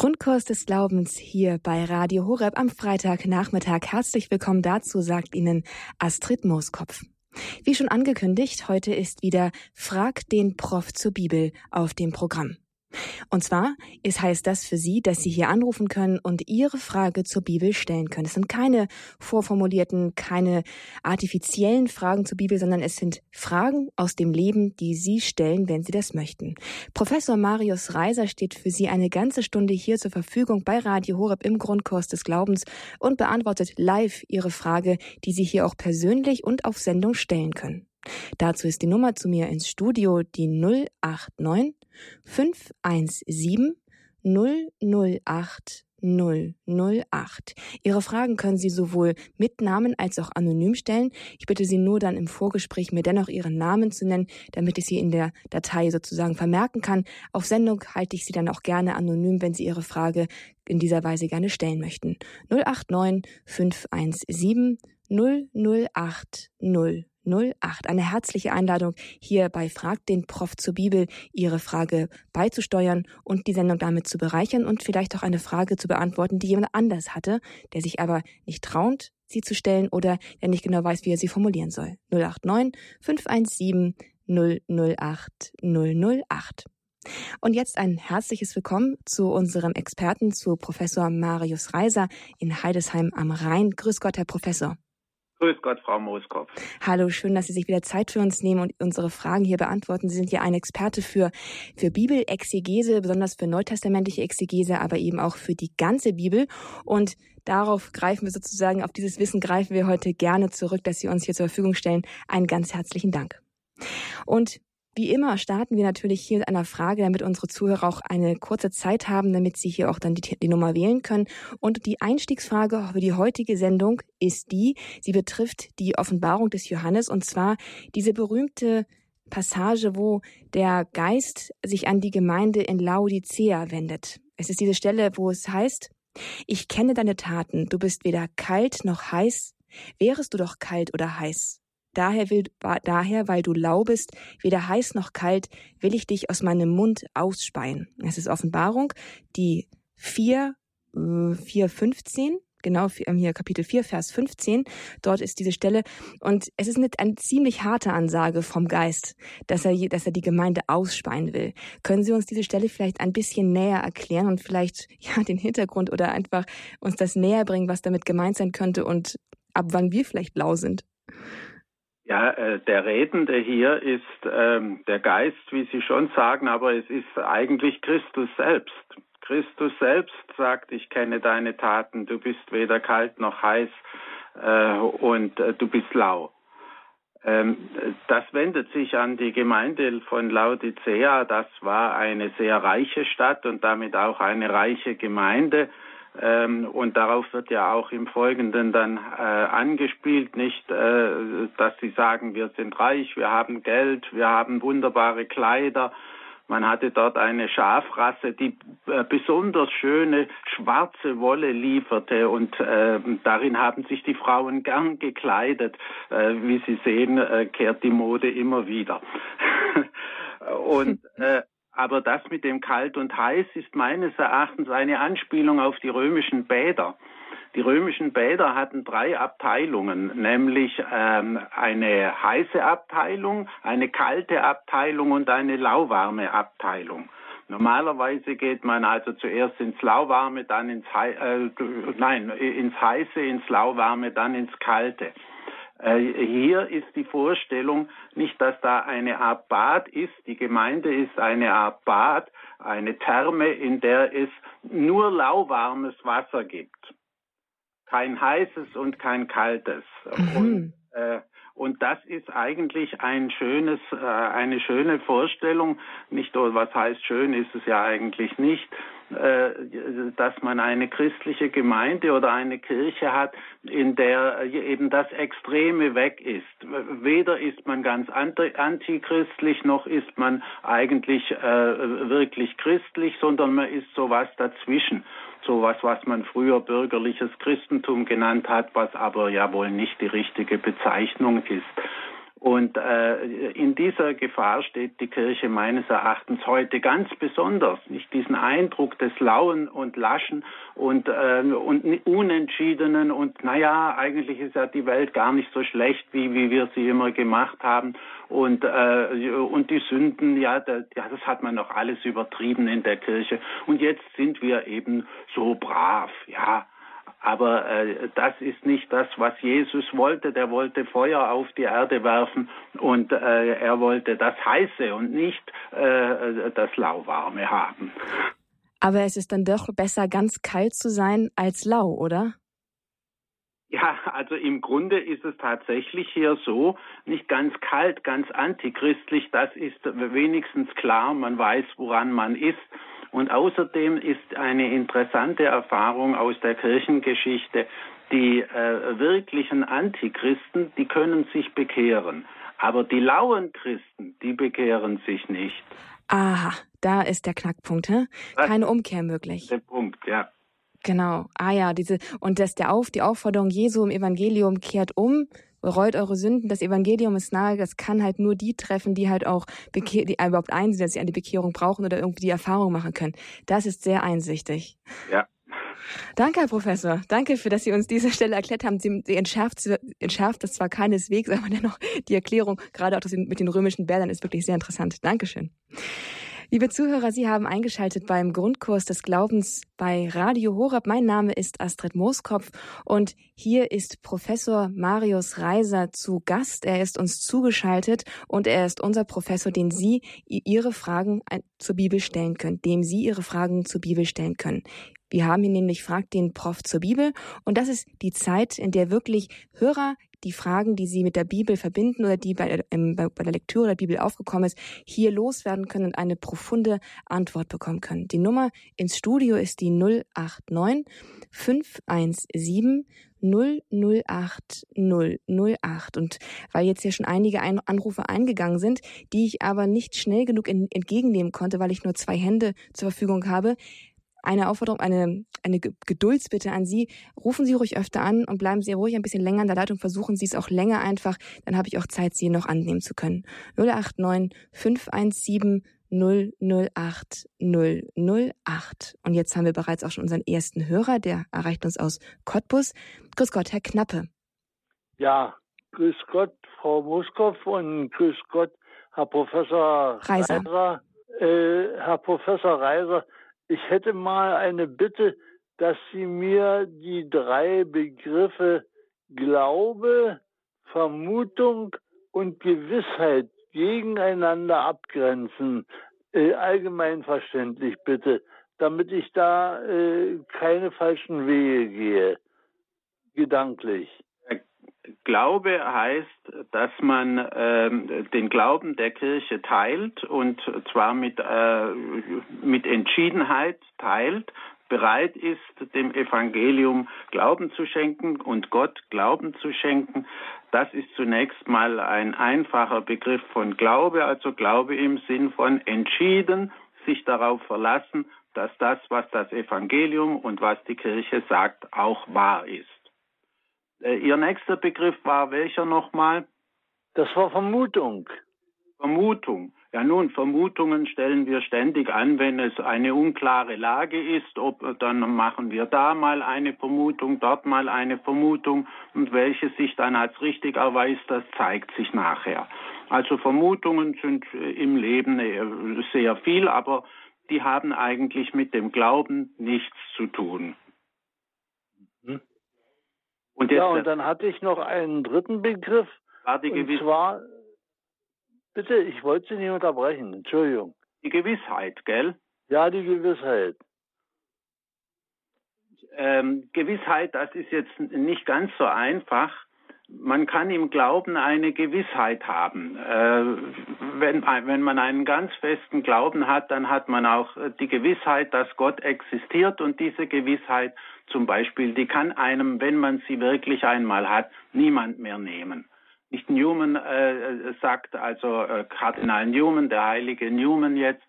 Grundkurs des Glaubens hier bei Radio Horeb am Freitagnachmittag. Herzlich willkommen dazu, sagt Ihnen Astrid Mooskopf. Wie schon angekündigt, heute ist wieder Frag den Prof zur Bibel auf dem Programm. Und zwar ist, heißt das für Sie, dass Sie hier anrufen können und Ihre Frage zur Bibel stellen können. Es sind keine vorformulierten, keine artifiziellen Fragen zur Bibel, sondern es sind Fragen aus dem Leben, die Sie stellen, wenn Sie das möchten. Professor Marius Reiser steht für Sie eine ganze Stunde hier zur Verfügung bei Radio Horeb im Grundkurs des Glaubens und beantwortet live Ihre Frage, die Sie hier auch persönlich und auf Sendung stellen können. Dazu ist die Nummer zu mir ins Studio die 089 517 008 008. Ihre Fragen können Sie sowohl mit Namen als auch anonym stellen. Ich bitte Sie nur dann im Vorgespräch mir dennoch Ihren Namen zu nennen, damit ich Sie in der Datei sozusagen vermerken kann. Auf Sendung halte ich Sie dann auch gerne anonym, wenn Sie Ihre Frage in dieser Weise gerne stellen möchten. 089 517 008 008. 08. Eine herzliche Einladung, hier bei Frag den Prof zur Bibel Ihre Frage beizusteuern und die Sendung damit zu bereichern und vielleicht auch eine Frage zu beantworten, die jemand anders hatte, der sich aber nicht traut, sie zu stellen oder der nicht genau weiß, wie er sie formulieren soll. 089 517 008 008. Und jetzt ein herzliches Willkommen zu unserem Experten, zu Professor Marius Reiser in Heidesheim am Rhein. Grüß Gott, Herr Professor. Grüß Gott, Frau Mooskopf. Hallo, schön, dass Sie sich wieder Zeit für uns nehmen und unsere Fragen hier beantworten. Sie sind ja ein Experte für, für Bibelexegese, besonders für neutestamentliche Exegese, aber eben auch für die ganze Bibel. Und darauf greifen wir sozusagen, auf dieses Wissen greifen wir heute gerne zurück, dass Sie uns hier zur Verfügung stellen. Einen ganz herzlichen Dank. Und wie immer starten wir natürlich hier mit einer Frage, damit unsere Zuhörer auch eine kurze Zeit haben, damit sie hier auch dann die, die, Nummer wählen können. Und die Einstiegsfrage für die heutige Sendung ist die, sie betrifft die Offenbarung des Johannes und zwar diese berühmte Passage, wo der Geist sich an die Gemeinde in Laodicea wendet. Es ist diese Stelle, wo es heißt, ich kenne deine Taten, du bist weder kalt noch heiß, wärest du doch kalt oder heiß. Daher, will, daher, weil du lau bist, weder heiß noch kalt, will ich dich aus meinem Mund ausspeien. Es ist Offenbarung, die 4, 4, 15, genau ähm, hier Kapitel 4, Vers 15. Dort ist diese Stelle. Und es ist eine, eine ziemlich harte Ansage vom Geist, dass er, dass er die Gemeinde ausspeien will. Können Sie uns diese Stelle vielleicht ein bisschen näher erklären und vielleicht ja den Hintergrund oder einfach uns das näher bringen, was damit gemeint sein könnte und ab wann wir vielleicht lau sind? Ja, äh, der Redende hier ist ähm, der Geist, wie Sie schon sagen, aber es ist eigentlich Christus selbst. Christus selbst sagt, ich kenne deine Taten, du bist weder kalt noch heiß äh, und äh, du bist lau. Ähm, das wendet sich an die Gemeinde von Laodicea. Das war eine sehr reiche Stadt und damit auch eine reiche Gemeinde. Ähm, und darauf wird ja auch im Folgenden dann äh, angespielt, nicht, äh, dass sie sagen, wir sind reich, wir haben Geld, wir haben wunderbare Kleider. Man hatte dort eine Schafrasse, die äh, besonders schöne schwarze Wolle lieferte und äh, darin haben sich die Frauen gern gekleidet. Äh, wie Sie sehen, äh, kehrt die Mode immer wieder. und äh, aber das mit dem kalt und heiß ist meines Erachtens eine Anspielung auf die römischen Bäder. Die römischen Bäder hatten drei Abteilungen, nämlich ähm, eine heiße Abteilung, eine kalte Abteilung und eine lauwarme Abteilung. Normalerweise geht man also zuerst ins Lauwarme, dann ins, He äh, nein, ins Heiße, ins Lauwarme, dann ins Kalte. Äh, hier ist die Vorstellung nicht, dass da eine Art Bad ist. Die Gemeinde ist eine Art Bad, eine Therme, in der es nur lauwarmes Wasser gibt. Kein heißes und kein kaltes. Mhm. Und, äh, und das ist eigentlich ein schönes, äh, eine schöne Vorstellung. Nicht, was heißt schön, ist es ja eigentlich nicht dass man eine christliche Gemeinde oder eine Kirche hat, in der eben das Extreme weg ist. Weder ist man ganz antichristlich, noch ist man eigentlich äh, wirklich christlich, sondern man ist sowas dazwischen. Sowas, was man früher bürgerliches Christentum genannt hat, was aber ja wohl nicht die richtige Bezeichnung ist. Und äh, in dieser Gefahr steht die Kirche meines Erachtens heute ganz besonders, nicht diesen Eindruck des Lauen und Laschen und, äh, und Unentschiedenen und naja, eigentlich ist ja die Welt gar nicht so schlecht, wie, wie wir sie immer gemacht haben. Und, äh, und die Sünden, ja, da, ja, das hat man noch alles übertrieben in der Kirche. Und jetzt sind wir eben so brav, ja, aber äh, das ist nicht das, was Jesus wollte. Der wollte Feuer auf die Erde werfen und äh, er wollte das Heiße und nicht äh, das Lauwarme haben. Aber es ist dann doch besser, ganz kalt zu sein als lau, oder? Ja, also im Grunde ist es tatsächlich hier so, nicht ganz kalt, ganz antichristlich, das ist wenigstens klar, man weiß, woran man ist. Und außerdem ist eine interessante Erfahrung aus der Kirchengeschichte, die äh, wirklichen Antichristen, die können sich bekehren. Aber die lauen Christen, die bekehren sich nicht. Aha, da ist der Knackpunkt, hä? Keine Umkehr möglich. Der Punkt, ja. Genau. Ah ja, diese und das der auf die Aufforderung Jesu im Evangelium kehrt um, bereut eure Sünden, das Evangelium ist nahe, das kann halt nur die treffen, die halt auch bekehr, die überhaupt einsehen, dass sie eine Bekehrung brauchen oder irgendwie die Erfahrung machen können. Das ist sehr einsichtig. Ja. Danke, Herr Professor. Danke für, dass Sie uns diese Stelle erklärt haben. Sie, Sie entschärft, entschärft das zwar keineswegs, aber dennoch die Erklärung, gerade auch das mit den römischen Bärdern, ist wirklich sehr interessant. Dankeschön. Liebe Zuhörer, Sie haben eingeschaltet beim Grundkurs des Glaubens bei Radio Horab. Mein Name ist Astrid Mooskopf und hier ist Professor Marius Reiser zu Gast. Er ist uns zugeschaltet und er ist unser Professor, den Sie Ihre Fragen zur Bibel stellen können, dem Sie Ihre Fragen zur Bibel stellen können. Wir haben hier nämlich Frag den Prof zur Bibel und das ist die Zeit, in der wirklich Hörer die Fragen, die Sie mit der Bibel verbinden oder die bei, ähm, bei, der Lektüre der Bibel aufgekommen ist, hier loswerden können und eine profunde Antwort bekommen können. Die Nummer ins Studio ist die 089 517 008 008. Und weil jetzt hier schon einige Anrufe eingegangen sind, die ich aber nicht schnell genug entgegennehmen konnte, weil ich nur zwei Hände zur Verfügung habe, eine Aufforderung, eine, eine Geduldsbitte an Sie. Rufen Sie ruhig öfter an und bleiben Sie ruhig ein bisschen länger in der Leitung. Versuchen Sie es auch länger einfach. Dann habe ich auch Zeit, Sie noch annehmen zu können. 089 517 008 008. Und jetzt haben wir bereits auch schon unseren ersten Hörer, der erreicht uns aus Cottbus. Grüß Gott, Herr Knappe. Ja, grüß Gott, Frau Muskow und grüß Gott, Herr Professor Reiser. Reiser. Äh, Herr Professor Reiser, ich hätte mal eine Bitte, dass Sie mir die drei Begriffe Glaube, Vermutung und Gewissheit gegeneinander abgrenzen. Äh, allgemeinverständlich bitte, damit ich da äh, keine falschen Wege gehe, gedanklich. Glaube heißt, dass man äh, den Glauben der Kirche teilt und zwar mit, äh, mit Entschiedenheit teilt, bereit ist, dem Evangelium Glauben zu schenken und Gott Glauben zu schenken. Das ist zunächst mal ein einfacher Begriff von Glaube, also Glaube im Sinn von entschieden, sich darauf verlassen, dass das, was das Evangelium und was die Kirche sagt, auch wahr ist. Äh, Ihr nächster Begriff war welcher nochmal? Das war Vermutung. Vermutung. Ja nun, Vermutungen stellen wir ständig an, wenn es eine unklare Lage ist. Ob, dann machen wir da mal eine Vermutung, dort mal eine Vermutung und welche sich dann als richtig erweist, das zeigt sich nachher. Also Vermutungen sind im Leben äh, sehr viel, aber die haben eigentlich mit dem Glauben nichts zu tun. Und ja, und dann hatte ich noch einen dritten Begriff. War die und zwar, bitte, ich wollte Sie nicht unterbrechen, Entschuldigung. Die Gewissheit, gell? Ja, die Gewissheit. Ähm, Gewissheit, das ist jetzt nicht ganz so einfach. Man kann im Glauben eine Gewissheit haben. Äh, wenn, wenn man einen ganz festen Glauben hat, dann hat man auch die Gewissheit, dass Gott existiert und diese Gewissheit zum Beispiel, die kann einem, wenn man sie wirklich einmal hat, niemand mehr nehmen. Nicht Newman äh, sagt, also äh, Kardinal Newman, der heilige Newman jetzt,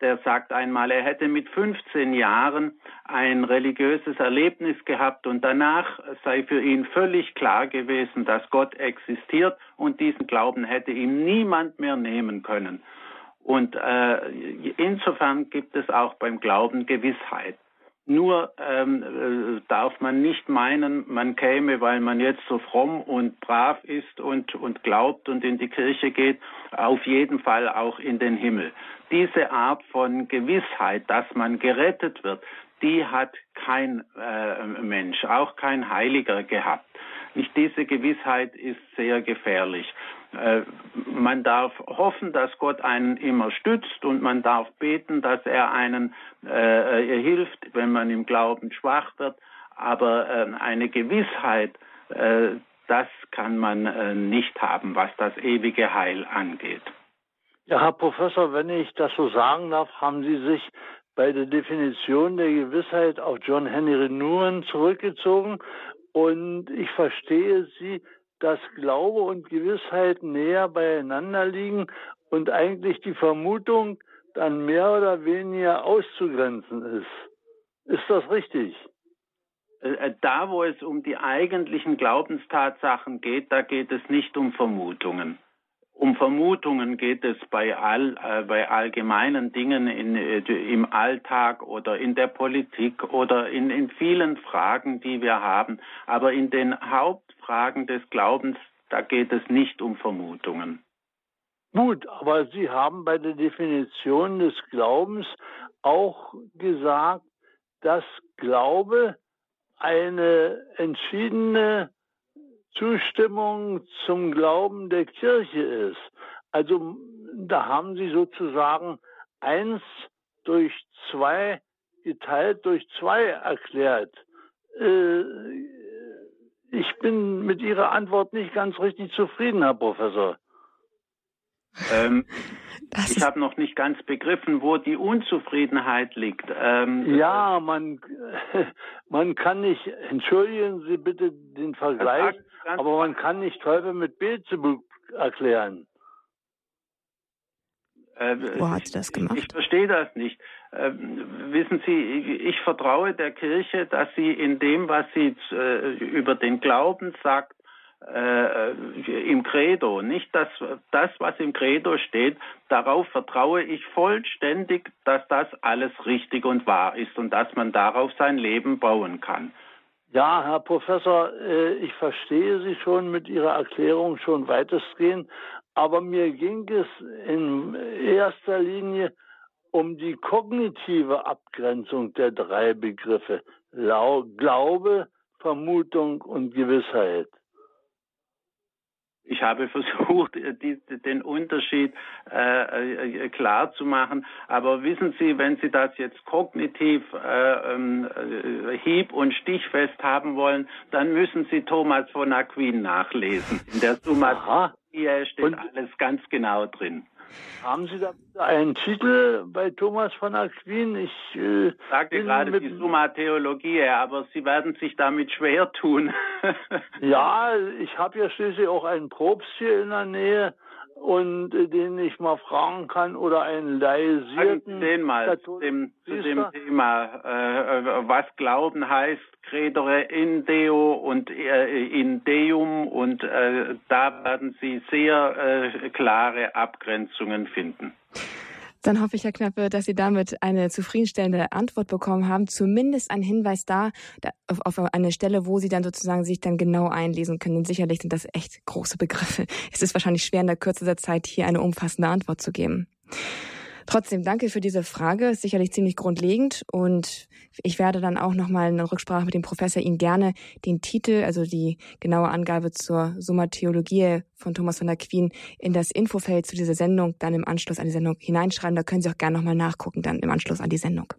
der sagt einmal, er hätte mit 15 Jahren ein religiöses Erlebnis gehabt und danach sei für ihn völlig klar gewesen, dass Gott existiert und diesen Glauben hätte ihm niemand mehr nehmen können. Und äh, insofern gibt es auch beim Glauben Gewissheit. Nur ähm, äh, darf man nicht meinen, man käme, weil man jetzt so fromm und brav ist und, und glaubt und in die Kirche geht, auf jeden Fall auch in den Himmel. Diese Art von Gewissheit, dass man gerettet wird, die hat kein äh, Mensch, auch kein Heiliger gehabt. Nicht diese Gewissheit ist sehr gefährlich. Äh, man darf hoffen, dass Gott einen immer stützt und man darf beten, dass er einen äh, hilft, wenn man im Glauben schwach wird. Aber äh, eine Gewissheit, äh, das kann man äh, nicht haben, was das ewige Heil angeht. Ja, Herr Professor, wenn ich das so sagen darf, haben Sie sich bei der Definition der Gewissheit auf John Henry Newman zurückgezogen. Und ich verstehe Sie dass Glaube und Gewissheit näher beieinander liegen und eigentlich die Vermutung dann mehr oder weniger auszugrenzen ist. Ist das richtig? Äh, äh, da, wo es um die eigentlichen Glaubenstatsachen geht, da geht es nicht um Vermutungen. Um Vermutungen geht es bei, all, äh, bei allgemeinen Dingen in, äh, im Alltag oder in der Politik oder in, in vielen Fragen, die wir haben. Aber in den Hauptfragen des Glaubens, da geht es nicht um Vermutungen. Gut, aber Sie haben bei der Definition des Glaubens auch gesagt, dass Glaube eine entschiedene Zustimmung zum Glauben der Kirche ist. Also da haben sie sozusagen eins durch zwei geteilt durch zwei erklärt. Äh, ich bin mit Ihrer Antwort nicht ganz richtig zufrieden, Herr Professor. Ähm, ich habe noch nicht ganz begriffen, wo die Unzufriedenheit liegt. Ähm, ja, man, man kann nicht, entschuldigen Sie bitte den Vergleich, aber man kann nicht Teufel mit Beelzebub erklären. Äh, Wo hat sie das gemacht? Ich, ich verstehe das nicht. Äh, wissen Sie, ich, ich, vertraue der Kirche, dass sie in dem, was sie äh, über den Glauben sagt, äh, im Credo, nicht das, das, was im Credo steht, darauf vertraue ich vollständig, dass das alles richtig und wahr ist und dass man darauf sein Leben bauen kann. Ja, Herr Professor, äh, ich verstehe Sie schon mit Ihrer Erklärung schon weitestgehend, aber mir ging es in erster Linie um die kognitive Abgrenzung der drei Begriffe Glaube, Vermutung und Gewissheit. Ich habe versucht, die, den Unterschied äh, äh, klar zu machen. Aber wissen Sie, wenn Sie das jetzt kognitiv äh, äh, hieb- und stichfest haben wollen, dann müssen Sie Thomas von Aquin nachlesen. In der Summa steht und alles ganz genau drin. Haben Sie da einen Titel bei Thomas von Aquin? Ich äh, sagte gerade die Summa Theologiae, aber Sie werden sich damit schwer tun. ja, ich habe ja schließlich auch einen Probst hier in der Nähe und äh, den ich mal fragen kann oder einen laisierten. Den mal zu dem, zu dem Thema, äh, was Glauben heißt, credere in Deo und äh, in Deum und äh, da werden Sie sehr äh, klare Abgrenzungen finden. Dann hoffe ich, Herr Knappe, dass Sie damit eine zufriedenstellende Antwort bekommen haben. Zumindest ein Hinweis da, auf, eine Stelle, wo Sie dann sozusagen sich dann genau einlesen können. Denn sicherlich sind das echt große Begriffe. Es ist wahrscheinlich schwer, in der Kürze der Zeit hier eine umfassende Antwort zu geben. Trotzdem danke für diese Frage, ist sicherlich ziemlich grundlegend und ich werde dann auch nochmal in Rücksprache mit dem Professor Ihnen gerne den Titel, also die genaue Angabe zur Summa Theologiae von Thomas von der Queen in das Infofeld zu dieser Sendung dann im Anschluss an die Sendung hineinschreiben. Da können Sie auch gerne nochmal nachgucken dann im Anschluss an die Sendung.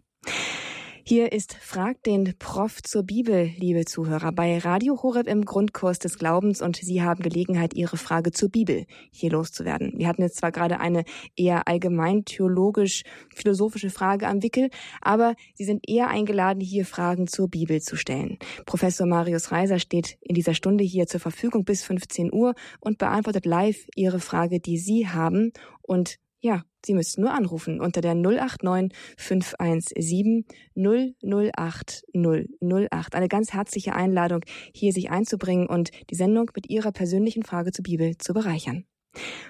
Hier ist Frag den Prof zur Bibel, liebe Zuhörer, bei Radio Horeb im Grundkurs des Glaubens und Sie haben Gelegenheit, Ihre Frage zur Bibel hier loszuwerden. Wir hatten jetzt zwar gerade eine eher allgemein theologisch-philosophische Frage am Wickel, aber Sie sind eher eingeladen, hier Fragen zur Bibel zu stellen. Professor Marius Reiser steht in dieser Stunde hier zur Verfügung bis 15 Uhr und beantwortet live Ihre Frage, die Sie haben und ja, Sie müssten nur anrufen unter der 089 517 008 008. Eine ganz herzliche Einladung, hier sich einzubringen und die Sendung mit Ihrer persönlichen Frage zur Bibel zu bereichern.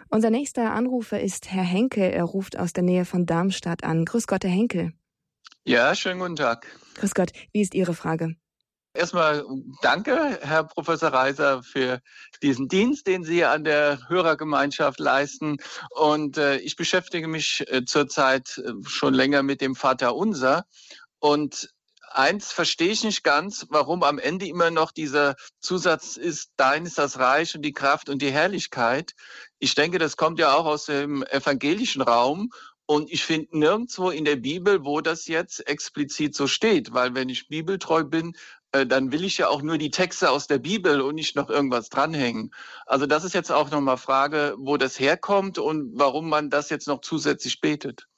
Unser nächster Anrufer ist Herr Henkel. Er ruft aus der Nähe von Darmstadt an. Grüß Gott, Herr Henkel. Ja, schönen guten Tag. Grüß Gott. Wie ist Ihre Frage? Erstmal danke, Herr Professor Reiser, für diesen Dienst, den Sie an der Hörergemeinschaft leisten. Und äh, ich beschäftige mich äh, zurzeit äh, schon länger mit dem Vater Unser. Und eins verstehe ich nicht ganz, warum am Ende immer noch dieser Zusatz ist, dein ist das Reich und die Kraft und die Herrlichkeit. Ich denke, das kommt ja auch aus dem evangelischen Raum. Und ich finde nirgendwo in der Bibel, wo das jetzt explizit so steht, weil wenn ich bibeltreu bin, äh, dann will ich ja auch nur die Texte aus der Bibel und nicht noch irgendwas dranhängen. Also das ist jetzt auch nochmal Frage, wo das herkommt und warum man das jetzt noch zusätzlich betet.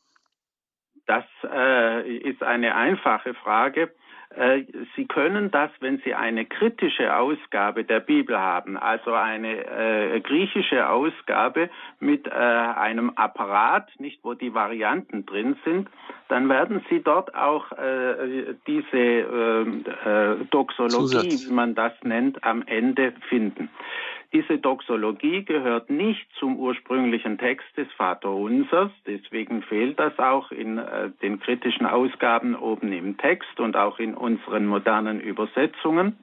Das äh, ist eine einfache Frage. Äh, Sie können das, wenn Sie eine kritische Ausgabe der Bibel haben, also eine äh, griechische Ausgabe mit äh, einem Apparat, nicht wo die Varianten drin sind, dann werden Sie dort auch äh, diese ähm, äh, Doxologie, Zusatz. wie man das nennt, am Ende finden. Diese Doxologie gehört nicht zum ursprünglichen Text des Vaterunsers, deswegen fehlt das auch in äh, den kritischen Ausgaben oben im Text und auch in unseren modernen Übersetzungen.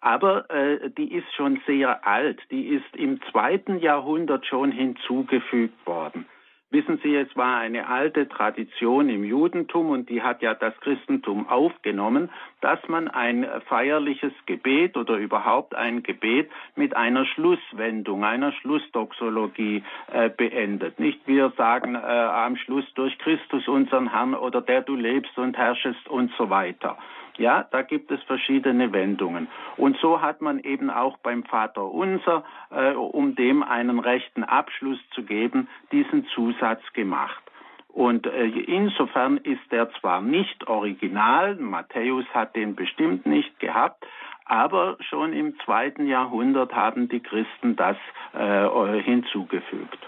Aber äh, die ist schon sehr alt, die ist im zweiten Jahrhundert schon hinzugefügt worden. Wissen Sie, es war eine alte Tradition im Judentum und die hat ja das Christentum aufgenommen, dass man ein feierliches Gebet oder überhaupt ein Gebet mit einer Schlusswendung, einer Schlussdoxologie äh, beendet. Nicht wir sagen äh, am Schluss durch Christus unseren Herrn oder der du lebst und herrschest und so weiter. Ja, da gibt es verschiedene Wendungen. Und so hat man eben auch beim Vater Unser, äh, um dem einen rechten Abschluss zu geben, diesen Zusatz gemacht. Und äh, insofern ist er zwar nicht original, Matthäus hat den bestimmt nicht gehabt, aber schon im zweiten Jahrhundert haben die Christen das äh, hinzugefügt.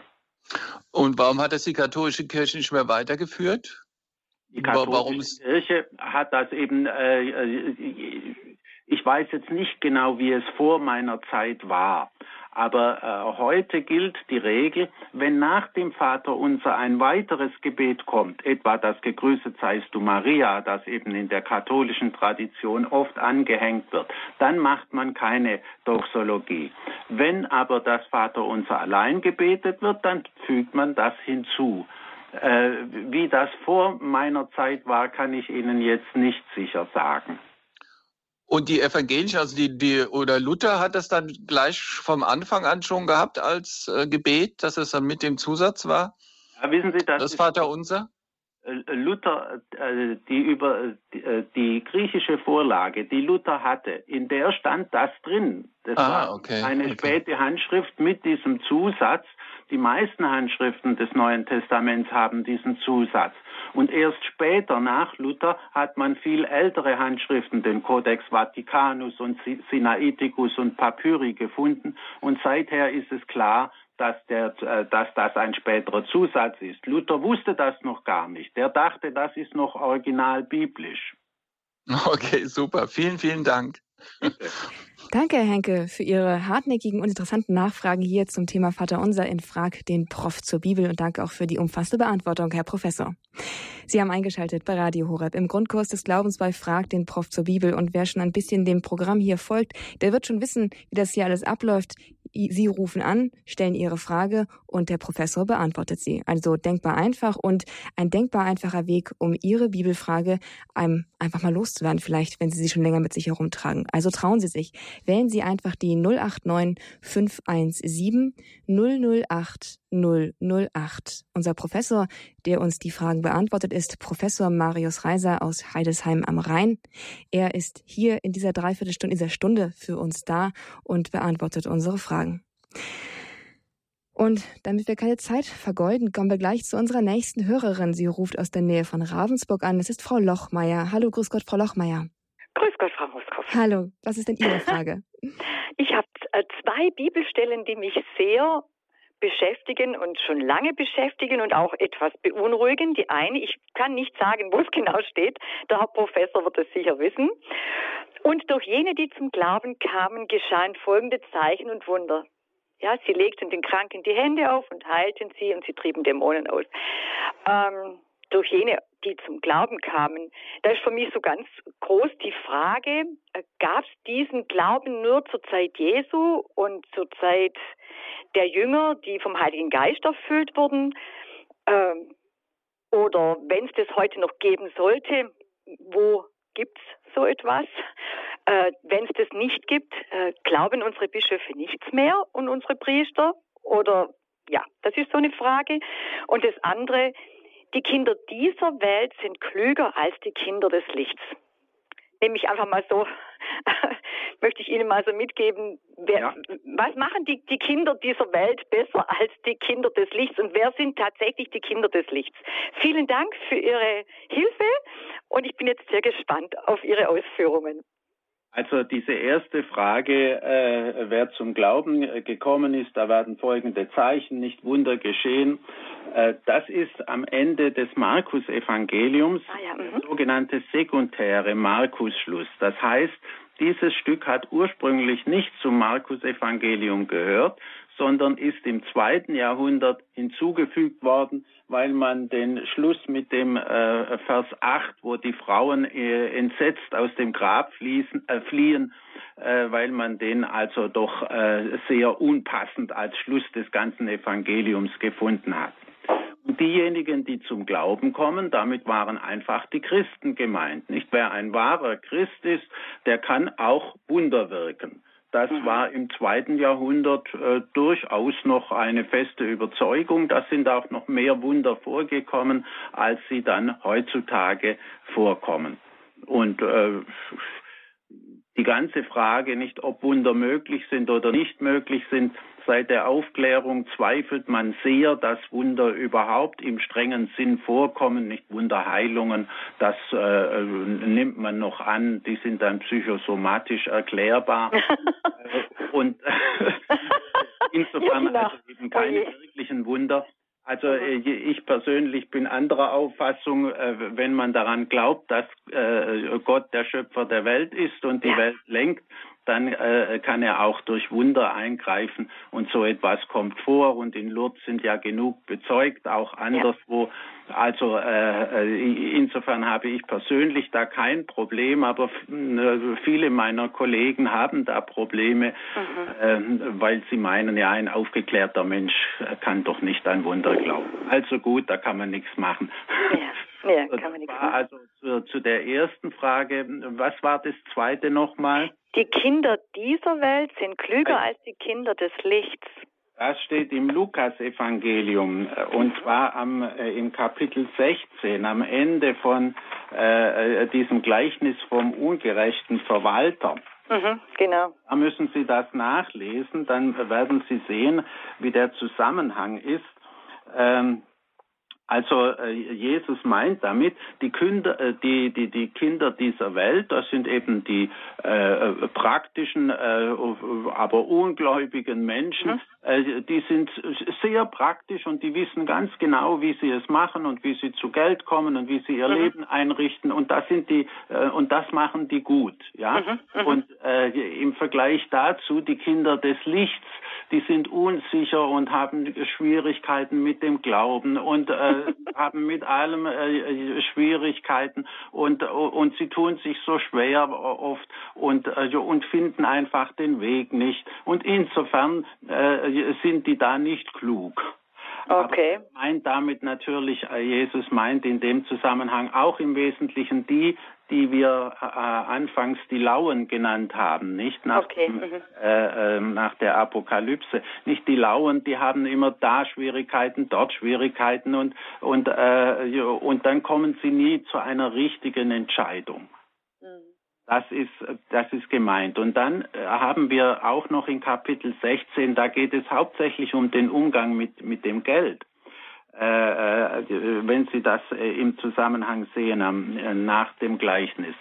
Und warum hat das die katholische Kirche nicht mehr weitergeführt? Die katholische Kirche hat das eben, äh, äh, ich weiß jetzt nicht genau, wie es vor meiner Zeit war, aber äh, heute gilt die Regel, wenn nach dem Vater unser ein weiteres Gebet kommt, etwa das Gegrüßet seist du Maria, das eben in der katholischen Tradition oft angehängt wird, dann macht man keine Doxologie. Wenn aber das Vater unser allein gebetet wird, dann fügt man das hinzu. Äh, wie das vor meiner Zeit war, kann ich Ihnen jetzt nicht sicher sagen. Und die evangelischen, also die, die, oder Luther hat das dann gleich vom Anfang an schon gehabt als äh, Gebet, dass es dann mit dem Zusatz war? Ja, wissen Sie, das, das Vater Unser? Äh, Luther, äh, die über die griechische Vorlage, die Luther hatte, in der stand das drin. Das ah, war okay, eine okay. späte Handschrift mit diesem Zusatz. Die meisten Handschriften des Neuen Testaments haben diesen Zusatz. Und erst später, nach Luther, hat man viel ältere Handschriften, den Codex Vaticanus und Sinaiticus und Papyri gefunden. Und seither ist es klar, dass, der, äh, dass das ein späterer Zusatz ist. Luther wusste das noch gar nicht. Er dachte, das ist noch original biblisch. Okay, super. Vielen, vielen Dank. Danke, Herr Henke, für Ihre hartnäckigen und interessanten Nachfragen hier zum Thema Vater Unser in Frag den Prof zur Bibel und danke auch für die umfassende Beantwortung, Herr Professor. Sie haben eingeschaltet bei Radio Horeb im Grundkurs des Glaubens bei Frag den Prof zur Bibel und wer schon ein bisschen dem Programm hier folgt, der wird schon wissen, wie das hier alles abläuft. Sie rufen an, stellen Ihre Frage und der Professor beantwortet sie. Also denkbar einfach und ein denkbar einfacher Weg, um Ihre Bibelfrage einem einfach mal loszuwerden, vielleicht, wenn Sie sie schon länger mit sich herumtragen. Also trauen Sie sich. Wählen Sie einfach die 089 517 008 008. Unser Professor, der uns die Fragen beantwortet, ist Professor Marius Reiser aus Heidesheim am Rhein. Er ist hier in dieser Dreiviertelstunde, dieser Stunde für uns da und beantwortet unsere Fragen. Und damit wir keine Zeit vergeuden, kommen wir gleich zu unserer nächsten Hörerin. Sie ruft aus der Nähe von Ravensburg an. Es ist Frau Lochmeier. Hallo, grüß Gott, Frau Lochmeier. Grüß Gott, Frau Moskow. Hallo, was ist denn Ihre Frage? Ich habe äh, zwei Bibelstellen, die mich sehr beschäftigen und schon lange beschäftigen und auch etwas beunruhigen. Die eine, ich kann nicht sagen, wo es genau steht, der Herr Professor wird es sicher wissen. Und durch jene, die zum Glauben kamen, geschahen folgende Zeichen und Wunder. Ja, sie legten den Kranken die Hände auf und heilten sie und sie trieben Dämonen aus. Ähm, durch jene, die zum Glauben kamen. Da ist für mich so ganz groß die Frage, äh, gab es diesen Glauben nur zur Zeit Jesu und zur Zeit der Jünger, die vom Heiligen Geist erfüllt wurden? Ähm, oder wenn es das heute noch geben sollte, wo gibt es so etwas? Äh, wenn es das nicht gibt, äh, glauben unsere Bischöfe nichts mehr und unsere Priester? Oder ja, das ist so eine Frage. Und das andere, die Kinder dieser Welt sind klüger als die Kinder des Lichts. Nehme ich einfach mal so, möchte ich Ihnen mal so mitgeben, wer, ja. was machen die, die Kinder dieser Welt besser als die Kinder des Lichts und wer sind tatsächlich die Kinder des Lichts? Vielen Dank für Ihre Hilfe und ich bin jetzt sehr gespannt auf Ihre Ausführungen. Also diese erste Frage, äh, wer zum Glauben äh, gekommen ist, da werden folgende Zeichen, nicht Wunder geschehen. Äh, das ist am Ende des Markus-Evangeliums ah, ja, der mhm. sogenannte sekundäre Markus-Schluss. Das heißt, dieses Stück hat ursprünglich nicht zum Markus-Evangelium gehört, sondern ist im zweiten Jahrhundert hinzugefügt worden, weil man den Schluss mit dem äh, Vers 8, wo die Frauen äh, entsetzt aus dem Grab fließen, äh, fliehen, äh, weil man den also doch äh, sehr unpassend als Schluss des ganzen Evangeliums gefunden hat. Und diejenigen, die zum Glauben kommen, damit waren einfach die Christen gemeint. Nicht wer ein wahrer Christ ist, der kann auch Wunder wirken. Das mhm. war im zweiten Jahrhundert äh, durchaus noch eine feste Überzeugung. Da sind auch noch mehr Wunder vorgekommen, als sie dann heutzutage vorkommen. Und äh, die ganze Frage nicht, ob Wunder möglich sind oder nicht möglich sind, Seit der Aufklärung zweifelt man sehr, dass Wunder überhaupt im strengen Sinn vorkommen, nicht Wunderheilungen. Das äh, nimmt man noch an, die sind dann psychosomatisch erklärbar. Und insofern also eben keine wirklichen Wunder. Also äh, ich persönlich bin anderer Auffassung, äh, wenn man daran glaubt, dass äh, Gott der Schöpfer der Welt ist und die ja. Welt lenkt, dann äh, kann er auch durch Wunder eingreifen und so etwas kommt vor und in Lourdes sind ja genug bezeugt, auch anderswo. Ja. Also äh, äh insofern habe ich persönlich da kein Problem, aber äh, viele meiner Kollegen haben da Probleme, mhm. äh, weil sie meinen, ja, ein aufgeklärter Mensch kann doch nicht an Wunder glauben. Also gut, da kann man nichts machen. Ja. Ja, kann man nichts machen. Also zu, zu der ersten Frage, was war das zweite nochmal? Die Kinder dieser Welt sind klüger als die Kinder des Lichts. Das steht im Lukas-Evangelium äh, und zwar am, äh, im Kapitel 16, am Ende von äh, äh, diesem Gleichnis vom ungerechten Verwalter. Mhm, genau. Da müssen Sie das nachlesen, dann werden Sie sehen, wie der Zusammenhang ist. Ähm, also äh, Jesus meint damit, die Kinder, äh, die, die, die Kinder dieser Welt, das sind eben die äh, praktischen, äh, aber ungläubigen Menschen, mhm. Äh, die sind sehr praktisch und die wissen ganz genau, wie sie es machen und wie sie zu Geld kommen und wie sie ihr mhm. Leben einrichten und das sind die äh, und das machen die gut, ja. Mhm. mhm. Und im Vergleich dazu die Kinder des Lichts, die sind unsicher und haben Schwierigkeiten mit dem Glauben und haben mit allem äh, Schwierigkeiten und, und sie tun sich so schwer oft und, äh, und finden einfach den Weg nicht. Und insofern äh, sind die da nicht klug. Okay. Aber meint damit natürlich, äh, Jesus meint in dem Zusammenhang auch im Wesentlichen die, die wir äh, anfangs die Lauen genannt haben, nicht nach, okay. mhm. äh, äh, nach der Apokalypse. Nicht die Lauen, die haben immer da Schwierigkeiten, dort Schwierigkeiten und und äh, und dann kommen sie nie zu einer richtigen Entscheidung. Mhm. Das ist, das ist gemeint. Und dann äh, haben wir auch noch in Kapitel 16, da geht es hauptsächlich um den Umgang mit, mit dem Geld. Äh, äh, wenn Sie das äh, im Zusammenhang sehen nach dem Gleichnis.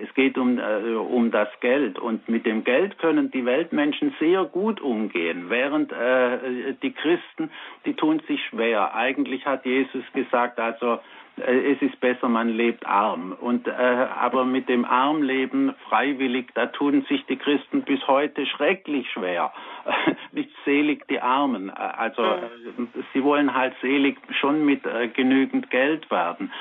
Es geht um, äh, um das Geld. Und mit dem Geld können die Weltmenschen sehr gut umgehen, während äh, die Christen, die tun sich schwer. Eigentlich hat Jesus gesagt, also es ist besser, man lebt arm. Und äh, aber mit dem Armleben freiwillig, da tun sich die Christen bis heute schrecklich schwer. Nicht selig die Armen. Äh, also äh, sie wollen halt selig schon mit äh, genügend Geld werden.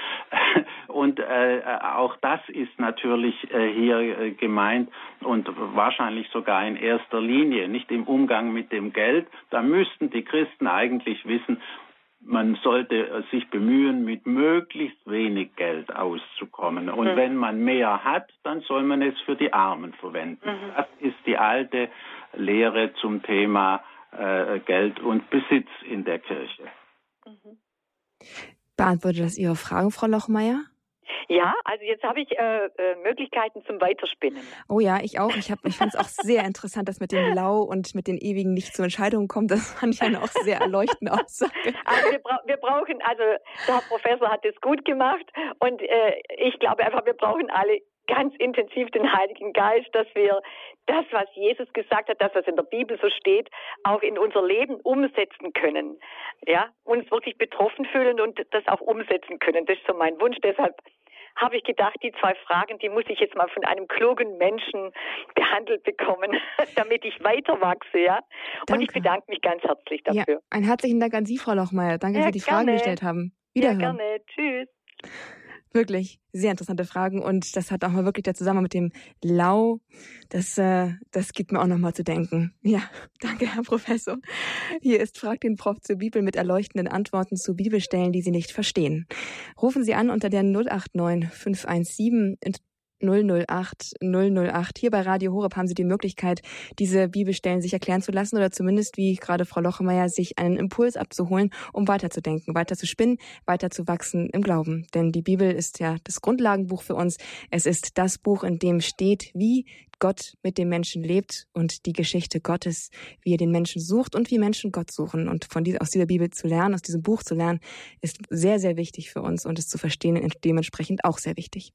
Und äh, auch das ist natürlich hier gemeint und wahrscheinlich sogar in erster Linie, nicht im Umgang mit dem Geld. Da müssten die Christen eigentlich wissen, man sollte sich bemühen, mit möglichst wenig Geld auszukommen. Und mhm. wenn man mehr hat, dann soll man es für die Armen verwenden. Mhm. Das ist die alte Lehre zum Thema äh, Geld und Besitz in der Kirche. Mhm. Beantwortet das Ihre Fragen, Frau Lochmeier? Ja, also jetzt habe ich äh, äh, Möglichkeiten zum Weiterspinnen. Oh ja, ich auch. Ich, ich fand es auch sehr interessant, dass mit dem Lau und mit den ewigen nicht zur Entscheidung kommt. Das fand ich eine auch sehr erleuchtende Aussage. Also wir, bra wir brauchen, also der Herr Professor hat es gut gemacht und äh, ich glaube einfach, wir brauchen alle ganz intensiv den Heiligen Geist, dass wir das, was Jesus gesagt hat, das, was in der Bibel so steht, auch in unser Leben umsetzen können. Ja, uns wirklich betroffen fühlen und das auch umsetzen können. Das ist so mein Wunsch. Deshalb habe ich gedacht, die zwei Fragen, die muss ich jetzt mal von einem klugen Menschen behandelt bekommen, damit ich weiter wachse, ja. Danke. Und ich bedanke mich ganz herzlich dafür. Ja, einen herzlichen Dank an Sie, Frau Lochmeier. Danke, ja, dass Sie die gerne. Fragen gestellt haben. Wiederhören. Ja, gerne. Tschüss. Wirklich sehr interessante Fragen und das hat auch mal wirklich der Zusammenhang mit dem Lau. Das, äh, das gibt mir auch noch mal zu denken. Ja, danke, Herr Professor. Hier ist Frag den Prof zur Bibel mit erleuchtenden Antworten zu Bibelstellen, die Sie nicht verstehen. Rufen Sie an unter der 089 517 008 008. Hier bei Radio Horeb haben Sie die Möglichkeit, diese Bibelstellen sich erklären zu lassen oder zumindest, wie gerade Frau Lochemeyer, sich einen Impuls abzuholen, um weiterzudenken, weiter zu spinnen, weiter zu wachsen im Glauben. Denn die Bibel ist ja das Grundlagenbuch für uns. Es ist das Buch, in dem steht, wie Gott mit dem Menschen lebt und die Geschichte Gottes, wie er den Menschen sucht und wie Menschen Gott suchen. Und von dieser, aus dieser Bibel zu lernen, aus diesem Buch zu lernen, ist sehr, sehr wichtig für uns und es zu verstehen dementsprechend auch sehr wichtig.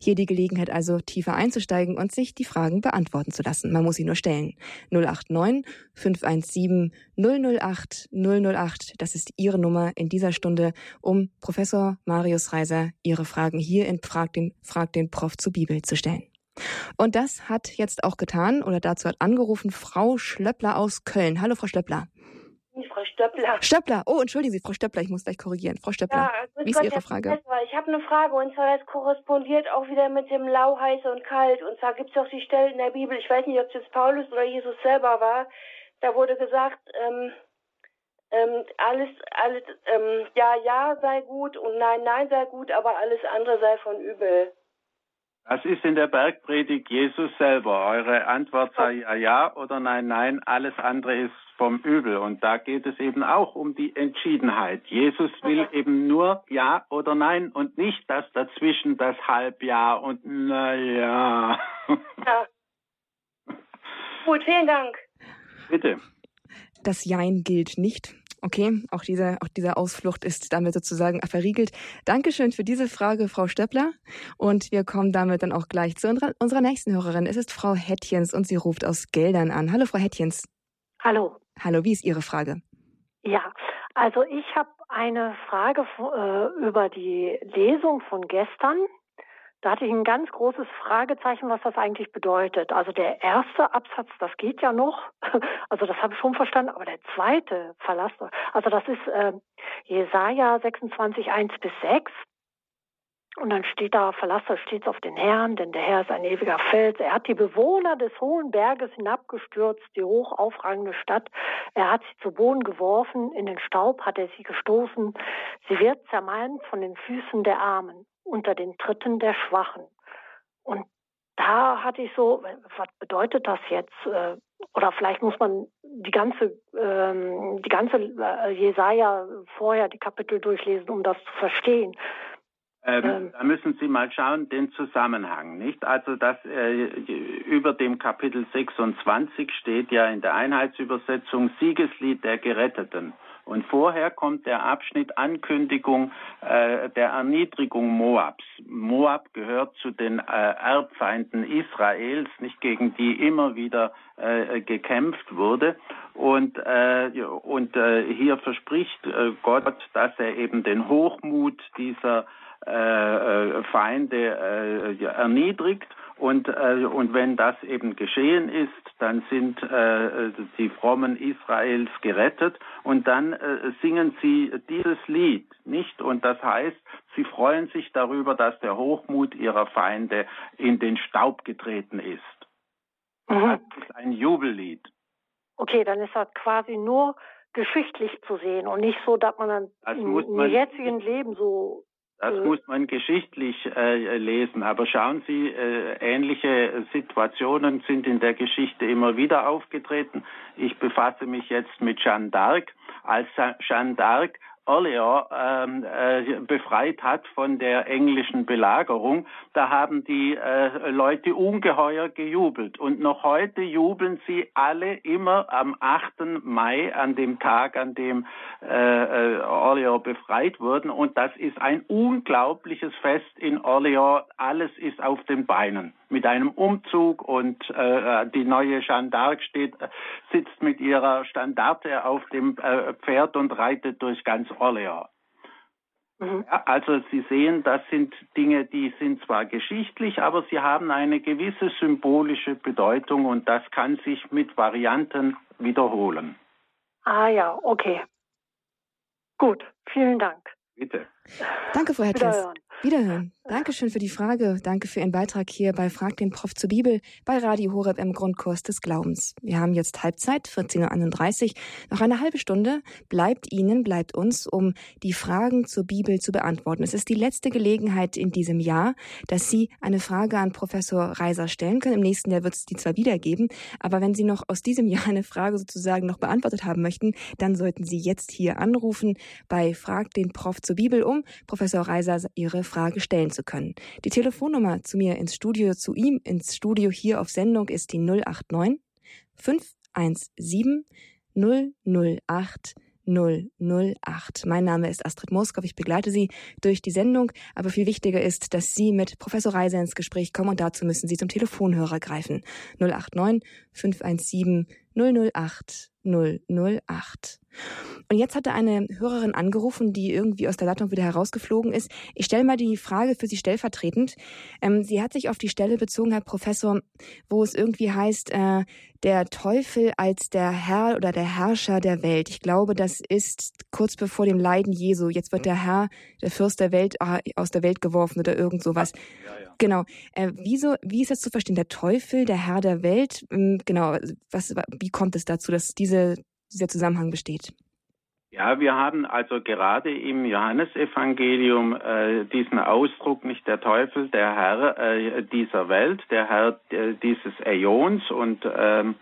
Hier die Gelegenheit also tiefer einzusteigen und sich die Fragen beantworten zu lassen. Man muss sie nur stellen. 089 517 008 008. Das ist Ihre Nummer in dieser Stunde, um Professor Marius Reiser Ihre Fragen hier in Frag den, Frag den Prof zur Bibel zu stellen. Und das hat jetzt auch getan oder dazu hat angerufen Frau Schlöppler aus Köln. Hallo, Frau Schlöppler. Frau Stöppler. Stöppler, oh, entschuldigen Sie, Frau Stöppler, ich muss gleich korrigieren. Frau Stöppler, ja, wie ist Gott, Ihre Frage? Ich habe eine Frage und zwar, das korrespondiert auch wieder mit dem Lau, heiß und kalt. Und zwar gibt es auch die Stelle in der Bibel, ich weiß nicht, ob es jetzt Paulus oder Jesus selber war, da wurde gesagt, ähm, ähm, alles, alles, ähm, ja, ja sei gut und nein, nein sei gut, aber alles andere sei von übel. Das ist in der Bergpredigt Jesus selber. Eure Antwort sei ja, ja oder nein, nein. Alles andere ist vom Übel. Und da geht es eben auch um die Entschiedenheit. Jesus will eben nur ja oder nein und nicht das dazwischen, das Halbja und na ja. Ja. Gut, vielen Dank. Bitte. Das Jein gilt nicht. Okay, auch diese, auch diese Ausflucht ist damit sozusagen verriegelt. Dankeschön für diese Frage, Frau Stöppler. Und wir kommen damit dann auch gleich zu unserer, unserer nächsten Hörerin. Es ist Frau Hettjens und sie ruft aus Geldern an. Hallo, Frau Hettjens. Hallo. Hallo, wie ist Ihre Frage? Ja, also ich habe eine Frage äh, über die Lesung von gestern. Da hatte ich ein ganz großes Fragezeichen, was das eigentlich bedeutet. Also der erste Absatz, das geht ja noch. Also das habe ich schon verstanden. Aber der zweite Verlass, also das ist äh, Jesaja 26, 1 bis 6. Und dann steht da, verlasse stets auf den Herrn, denn der Herr ist ein ewiger Fels. Er hat die Bewohner des hohen Berges hinabgestürzt, die hoch aufragende Stadt. Er hat sie zu Boden geworfen, in den Staub hat er sie gestoßen. Sie wird zermalmt von den Füßen der Armen unter den Tritten der Schwachen. Und da hatte ich so, was bedeutet das jetzt? Äh, oder vielleicht muss man die ganze, ähm, die ganze äh, Jesaja vorher die Kapitel durchlesen, um das zu verstehen. Ähm, ähm, da müssen Sie mal schauen, den Zusammenhang, nicht? Also das äh, über dem Kapitel 26 steht ja in der Einheitsübersetzung Siegeslied der Geretteten. Und vorher kommt der Abschnitt Ankündigung äh, der Erniedrigung Moabs. Moab gehört zu den äh, Erbfeinden Israels, nicht gegen die immer wieder äh, gekämpft wurde. Und, äh, und äh, hier verspricht äh, Gott, dass er eben den Hochmut dieser Feinde erniedrigt und, äh, und wenn das eben geschehen ist, dann sind äh, die Frommen Israels gerettet und dann äh, singen sie dieses Lied, nicht? Und das heißt, sie freuen sich darüber, dass der Hochmut ihrer Feinde in den Staub getreten ist. Mhm. Das ist ein Jubellied. Okay, dann ist das quasi nur geschichtlich zu sehen und nicht so, dass man dann im, im jetzigen Leben so das mhm. muss man geschichtlich äh, lesen. Aber schauen Sie, äh, ähnliche Situationen sind in der Geschichte immer wieder aufgetreten. Ich befasse mich jetzt mit Jeanne d'Arc. Als Jeanne d'Arc Orleans ähm, äh, befreit hat von der englischen Belagerung, da haben die äh, Leute ungeheuer gejubelt. Und noch heute jubeln sie alle immer am 8. Mai, an dem Tag, an dem äh, äh, Orleans befreit wurden. Und das ist ein unglaubliches Fest in Orleans. Alles ist auf den Beinen mit einem Umzug und äh, die neue Jeanne d'Arc steht, sitzt mit ihrer Standarte auf dem äh, Pferd und reitet durch ganz Orleans. Mhm. Ja, also Sie sehen, das sind Dinge, die sind zwar geschichtlich, aber sie haben eine gewisse symbolische Bedeutung und das kann sich mit Varianten wiederholen. Ah ja, okay. Gut, vielen Dank. Bitte. Danke, Frau Hedges. Wiederhören. Dankeschön für die Frage. Danke für Ihren Beitrag hier bei Frag den Prof zur Bibel bei Radio Horeb im Grundkurs des Glaubens. Wir haben jetzt Halbzeit, 14.31 Uhr. Noch eine halbe Stunde bleibt Ihnen, bleibt uns, um die Fragen zur Bibel zu beantworten. Es ist die letzte Gelegenheit in diesem Jahr, dass Sie eine Frage an Professor Reiser stellen können. Im nächsten Jahr wird es die zwar wieder geben, aber wenn Sie noch aus diesem Jahr eine Frage sozusagen noch beantwortet haben möchten, dann sollten Sie jetzt hier anrufen bei Frag den Prof zur Bibel, um Professor Reiser Ihre Frage stellen zu können. Die Telefonnummer zu mir ins Studio, zu ihm ins Studio hier auf Sendung ist die 089 517 008 008. Mein Name ist Astrid Moskow. Ich begleite Sie durch die Sendung. Aber viel wichtiger ist, dass Sie mit Professor Reiser ins Gespräch kommen und dazu müssen Sie zum Telefonhörer greifen. 089 517 008 008. Und jetzt hatte eine Hörerin angerufen, die irgendwie aus der Leitung wieder herausgeflogen ist. Ich stelle mal die Frage für Sie stellvertretend. Ähm, sie hat sich auf die Stelle bezogen, Herr Professor, wo es irgendwie heißt, äh, der Teufel als der Herr oder der Herrscher der Welt. Ich glaube, das ist kurz bevor dem Leiden Jesu. Jetzt wird der Herr, der Fürst der Welt äh, aus der Welt geworfen oder irgend sowas. Ja, ja. Genau. Äh, wieso, wie ist das zu verstehen? Der Teufel, der Herr der Welt? Ähm, genau. Was, wie kommt es dazu, dass diese, dieser Zusammenhang besteht? Ja, wir haben also gerade im Johannesevangelium äh, diesen Ausdruck, nicht der Teufel, der Herr äh, dieser Welt, der Herr äh, dieses Äons und, ähm,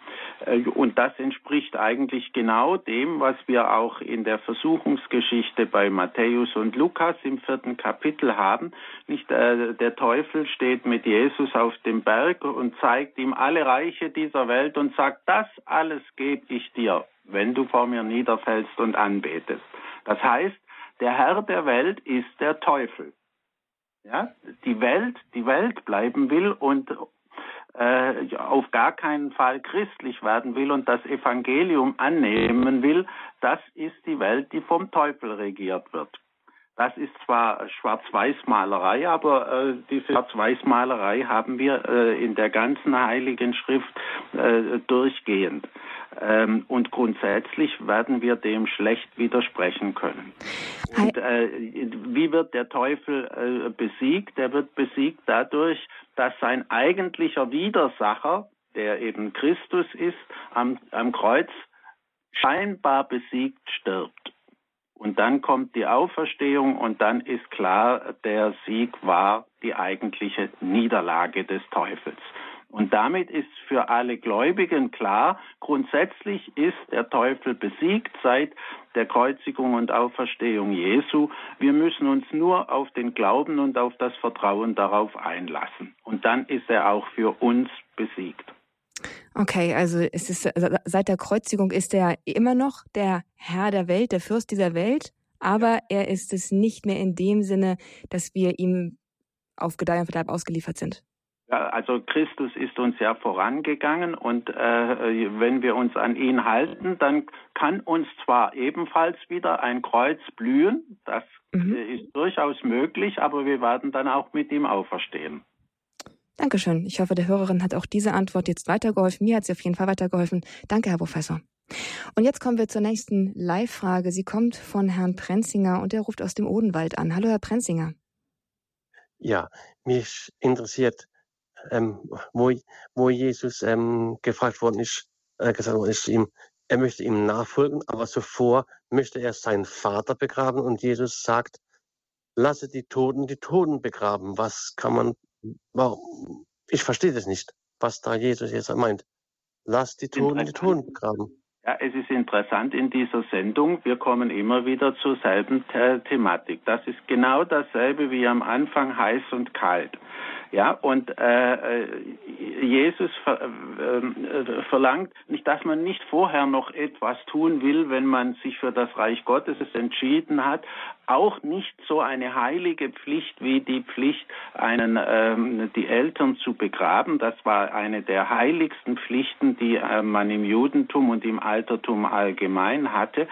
äh, und das entspricht eigentlich genau dem, was wir auch in der Versuchungsgeschichte bei Matthäus und Lukas im vierten Kapitel haben. Nicht äh, der Teufel steht mit Jesus auf dem Berg und zeigt ihm alle Reiche dieser Welt und sagt, das alles gebe ich dir wenn du vor mir niederfällst und anbetest. Das heißt, der Herr der Welt ist der Teufel. Ja, die Welt, die Welt bleiben will und äh, auf gar keinen Fall christlich werden will und das Evangelium annehmen will, das ist die Welt, die vom Teufel regiert wird. Das ist zwar Schwarz-Weiß-Malerei, aber äh, diese Schwarz-Weiß-Malerei haben wir äh, in der ganzen Heiligen Schrift äh, durchgehend. Ähm, und grundsätzlich werden wir dem schlecht widersprechen können. Und äh, wie wird der Teufel äh, besiegt? Er wird besiegt dadurch, dass sein eigentlicher Widersacher, der eben Christus ist, am, am Kreuz scheinbar besiegt stirbt. Und dann kommt die Auferstehung und dann ist klar, der Sieg war die eigentliche Niederlage des Teufels. Und damit ist für alle Gläubigen klar, grundsätzlich ist der Teufel besiegt seit der Kreuzigung und Auferstehung Jesu. Wir müssen uns nur auf den Glauben und auf das Vertrauen darauf einlassen. Und dann ist er auch für uns besiegt. Okay, also es ist also seit der Kreuzigung ist er immer noch der Herr der Welt, der Fürst dieser Welt, aber er ist es nicht mehr in dem Sinne, dass wir ihm auf Gedeih und Verderb ausgeliefert sind. Ja, also Christus ist uns ja vorangegangen und äh, wenn wir uns an ihn halten, dann kann uns zwar ebenfalls wieder ein Kreuz blühen, das mhm. ist durchaus möglich, aber wir werden dann auch mit ihm auferstehen. Dankeschön. Ich hoffe, der Hörerin hat auch diese Antwort jetzt weitergeholfen. Mir hat sie auf jeden Fall weitergeholfen. Danke, Herr Professor. Und jetzt kommen wir zur nächsten Live-Frage. Sie kommt von Herrn Prenzinger und er ruft aus dem Odenwald an. Hallo, Herr Prenzinger. Ja, mich interessiert, ähm, wo, wo Jesus ähm, gefragt worden ist, äh, gesagt worden ist ihm, er möchte ihm nachfolgen, aber zuvor möchte er seinen Vater begraben und Jesus sagt, lasse die Toten die Toten begraben. Was kann man Warum? Ich verstehe das nicht, was da Jesus jetzt meint. Lass die Toten die Toten begraben. Ja, es ist interessant in dieser Sendung, wir kommen immer wieder zur selben The Thematik. Das ist genau dasselbe wie am Anfang heiß und kalt. Ja, und äh, äh Jesus ver, äh, verlangt nicht, dass man nicht vorher noch etwas tun will, wenn man sich für das Reich Gottes entschieden hat. Auch nicht so eine heilige Pflicht wie die Pflicht, einen, ähm, die Eltern zu begraben. Das war eine der heiligsten Pflichten, die äh, man im Judentum und im Altertum allgemein hatte.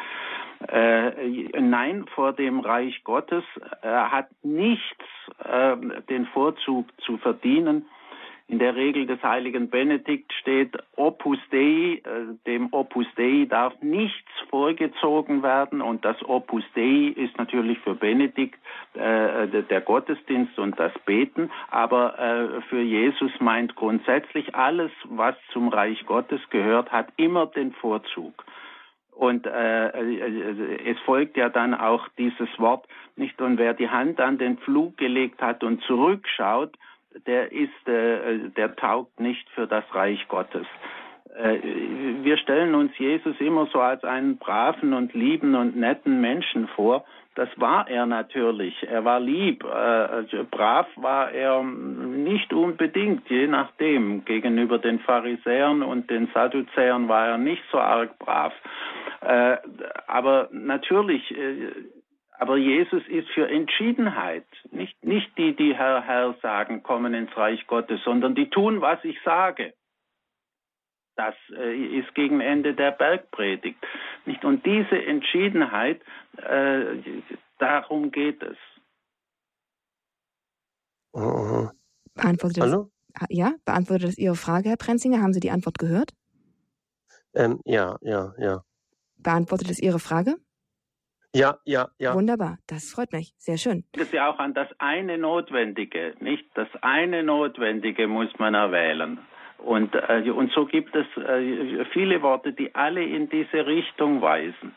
Äh, nein, vor dem Reich Gottes äh, hat nichts äh, den Vorzug zu verdienen. In der Regel des heiligen Benedikt steht Opus Dei, äh, dem Opus Dei darf nichts vorgezogen werden und das Opus Dei ist natürlich für Benedikt äh, der Gottesdienst und das Beten, aber äh, für Jesus meint grundsätzlich alles, was zum Reich Gottes gehört, hat immer den Vorzug. Und äh, äh, es folgt ja dann auch dieses Wort nicht. Und wer die Hand an den Flug gelegt hat und zurückschaut, der ist, äh, der taugt nicht für das Reich Gottes. Äh, wir stellen uns Jesus immer so als einen braven und lieben und netten Menschen vor. Das war er natürlich. Er war lieb. Äh, brav war er nicht unbedingt, je nachdem. Gegenüber den Pharisäern und den Sadduzäern war er nicht so arg brav. Äh, aber natürlich, äh, aber Jesus ist für Entschiedenheit. Nicht, nicht die, die Herr, Herr sagen, kommen ins Reich Gottes, sondern die tun, was ich sage. Das äh, ist gegen Ende der Bergpredigt. Nicht? Und diese Entschiedenheit, äh, darum geht es. Beantwortet das, Ja, beantwortet das Ihre Frage, Herr Prenzinger? Haben Sie die Antwort gehört? Ähm, ja, ja, ja. Beantwortet es Ihre Frage? Ja, ja, ja. Wunderbar, das freut mich. Sehr schön. Das ist ja auch an das eine Notwendige, nicht? Das eine Notwendige muss man erwählen. Und, äh, und so gibt es äh, viele Worte, die alle in diese Richtung weisen.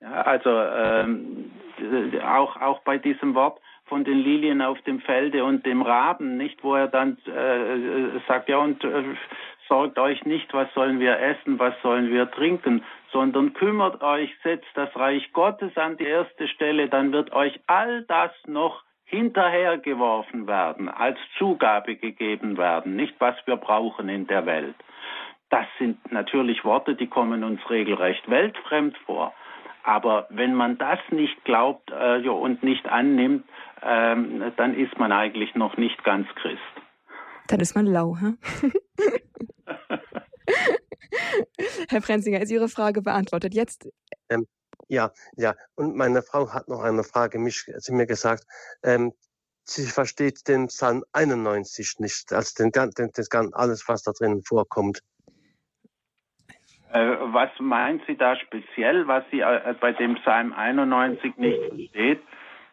Ja, also ähm, auch, auch bei diesem Wort von den Lilien auf dem Felde und dem Raben, nicht, wo er dann äh, sagt, ja, und äh, sorgt euch nicht, was sollen wir essen, was sollen wir trinken, sondern kümmert euch, setzt das Reich Gottes an die erste Stelle, dann wird euch all das noch hinterhergeworfen werden, als Zugabe gegeben werden, nicht was wir brauchen in der Welt. Das sind natürlich Worte, die kommen uns regelrecht weltfremd vor. Aber wenn man das nicht glaubt äh, und nicht annimmt, ähm, dann ist man eigentlich noch nicht ganz Christ. Dann ist man lau, hä? Herr Frenzinger, ist Ihre Frage beantwortet? Jetzt. Ähm, ja, ja. Und meine Frau hat noch eine Frage mich, sie mir gesagt. Ähm, sie versteht den Psalm 91 nicht, also den, den, das, alles, was da drin vorkommt. Äh, was meint sie da speziell, was sie äh, bei dem Psalm 91 nicht versteht?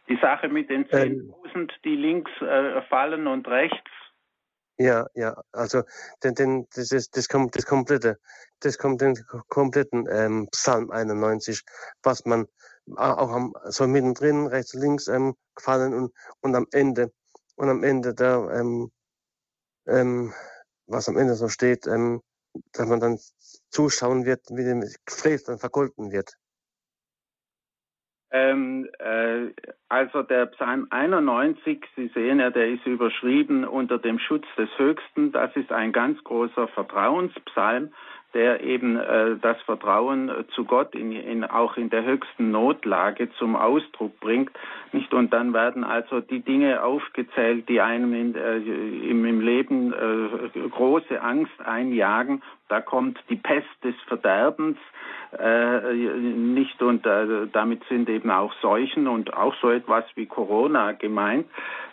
Die Sache mit den 10.000, ähm, die links äh, fallen und rechts ja, ja, also den, den, das ist das, kommt das komplette, das kommt den kompletten ähm, Psalm 91, was man auch am, so mittendrin, rechts links ähm, gefallen und, und am Ende und am Ende da, ähm, ähm, was am Ende so steht, ähm, dass man dann zuschauen wird, wie dem Gefräß dann vergolten wird. Ähm, äh, also der Psalm 91, Sie sehen ja, der ist überschrieben unter dem Schutz des Höchsten. Das ist ein ganz großer Vertrauenspsalm der eben äh, das Vertrauen äh, zu Gott in, in, auch in der höchsten Notlage zum Ausdruck bringt. Nicht? Und dann werden also die Dinge aufgezählt, die einem in, äh, im, im, Leben äh, große Angst einjagen. Da kommt die Pest des Verderbens äh, nicht und äh, damit sind eben auch Seuchen und auch so etwas wie Corona gemeint.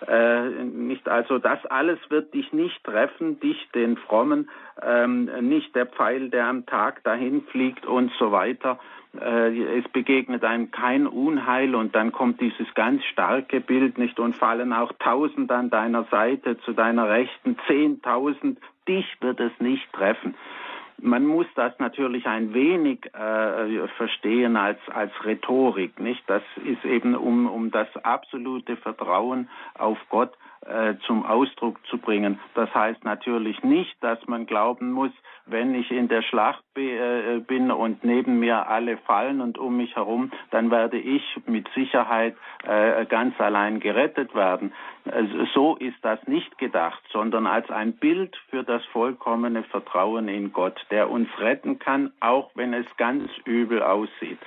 Äh, nicht also das alles wird dich nicht treffen, dich den Frommen, ähm, nicht der Pfeil, der am Tag dahin fliegt und so weiter. Äh, es begegnet einem kein Unheil und dann kommt dieses ganz starke Bild nicht und fallen auch tausend an deiner Seite zu deiner Rechten, zehntausend, dich wird es nicht treffen. Man muss das natürlich ein wenig äh, verstehen als, als Rhetorik, nicht? Das ist eben um, um das absolute Vertrauen auf Gott zum Ausdruck zu bringen. Das heißt natürlich nicht, dass man glauben muss, wenn ich in der Schlacht äh, bin und neben mir alle fallen und um mich herum, dann werde ich mit Sicherheit äh, ganz allein gerettet werden. Also so ist das nicht gedacht, sondern als ein Bild für das vollkommene Vertrauen in Gott, der uns retten kann, auch wenn es ganz übel aussieht.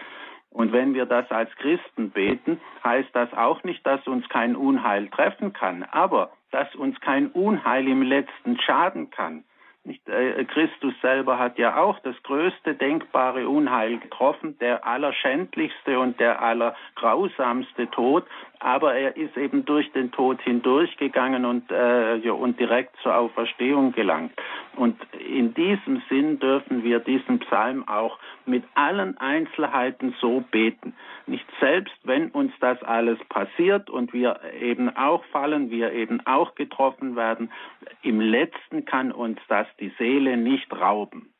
Und wenn wir das als Christen beten, heißt das auch nicht, dass uns kein Unheil treffen kann, aber dass uns kein Unheil im letzten schaden kann. Nicht, äh, Christus selber hat ja auch das größte denkbare Unheil getroffen, der allerschändlichste und der allergrausamste Tod, aber er ist eben durch den Tod hindurchgegangen und, äh, ja, und direkt zur Auferstehung gelangt. Und in diesem Sinn dürfen wir diesen Psalm auch mit allen Einzelheiten so beten. Nicht selbst, wenn uns das alles passiert und wir eben auch fallen, wir eben auch getroffen werden, im letzten kann uns das die Seele nicht rauben.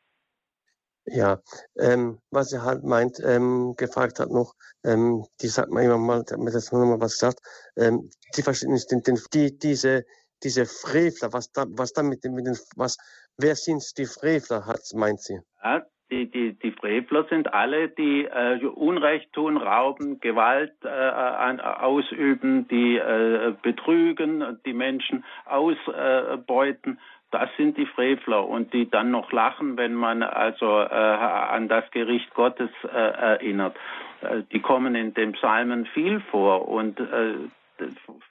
Ja, ähm, was er halt meint, ähm, gefragt hat noch, ähm, die sagt man immer mal, damit das noch mal was sagt, ähm, die verstehen nicht, den, den, die, diese, diese Frevler, was da, was da mit den, mit den, was, wer sind die Frevler, hat, meint sie? Ja, die, die, die Frevler sind alle, die äh, Unrecht tun, rauben, Gewalt äh, an, ausüben, die äh, betrügen, die Menschen ausbeuten. Das sind die Frevler und die dann noch lachen, wenn man also äh, an das Gericht Gottes äh, erinnert. Äh, die kommen in den Psalmen viel vor und äh,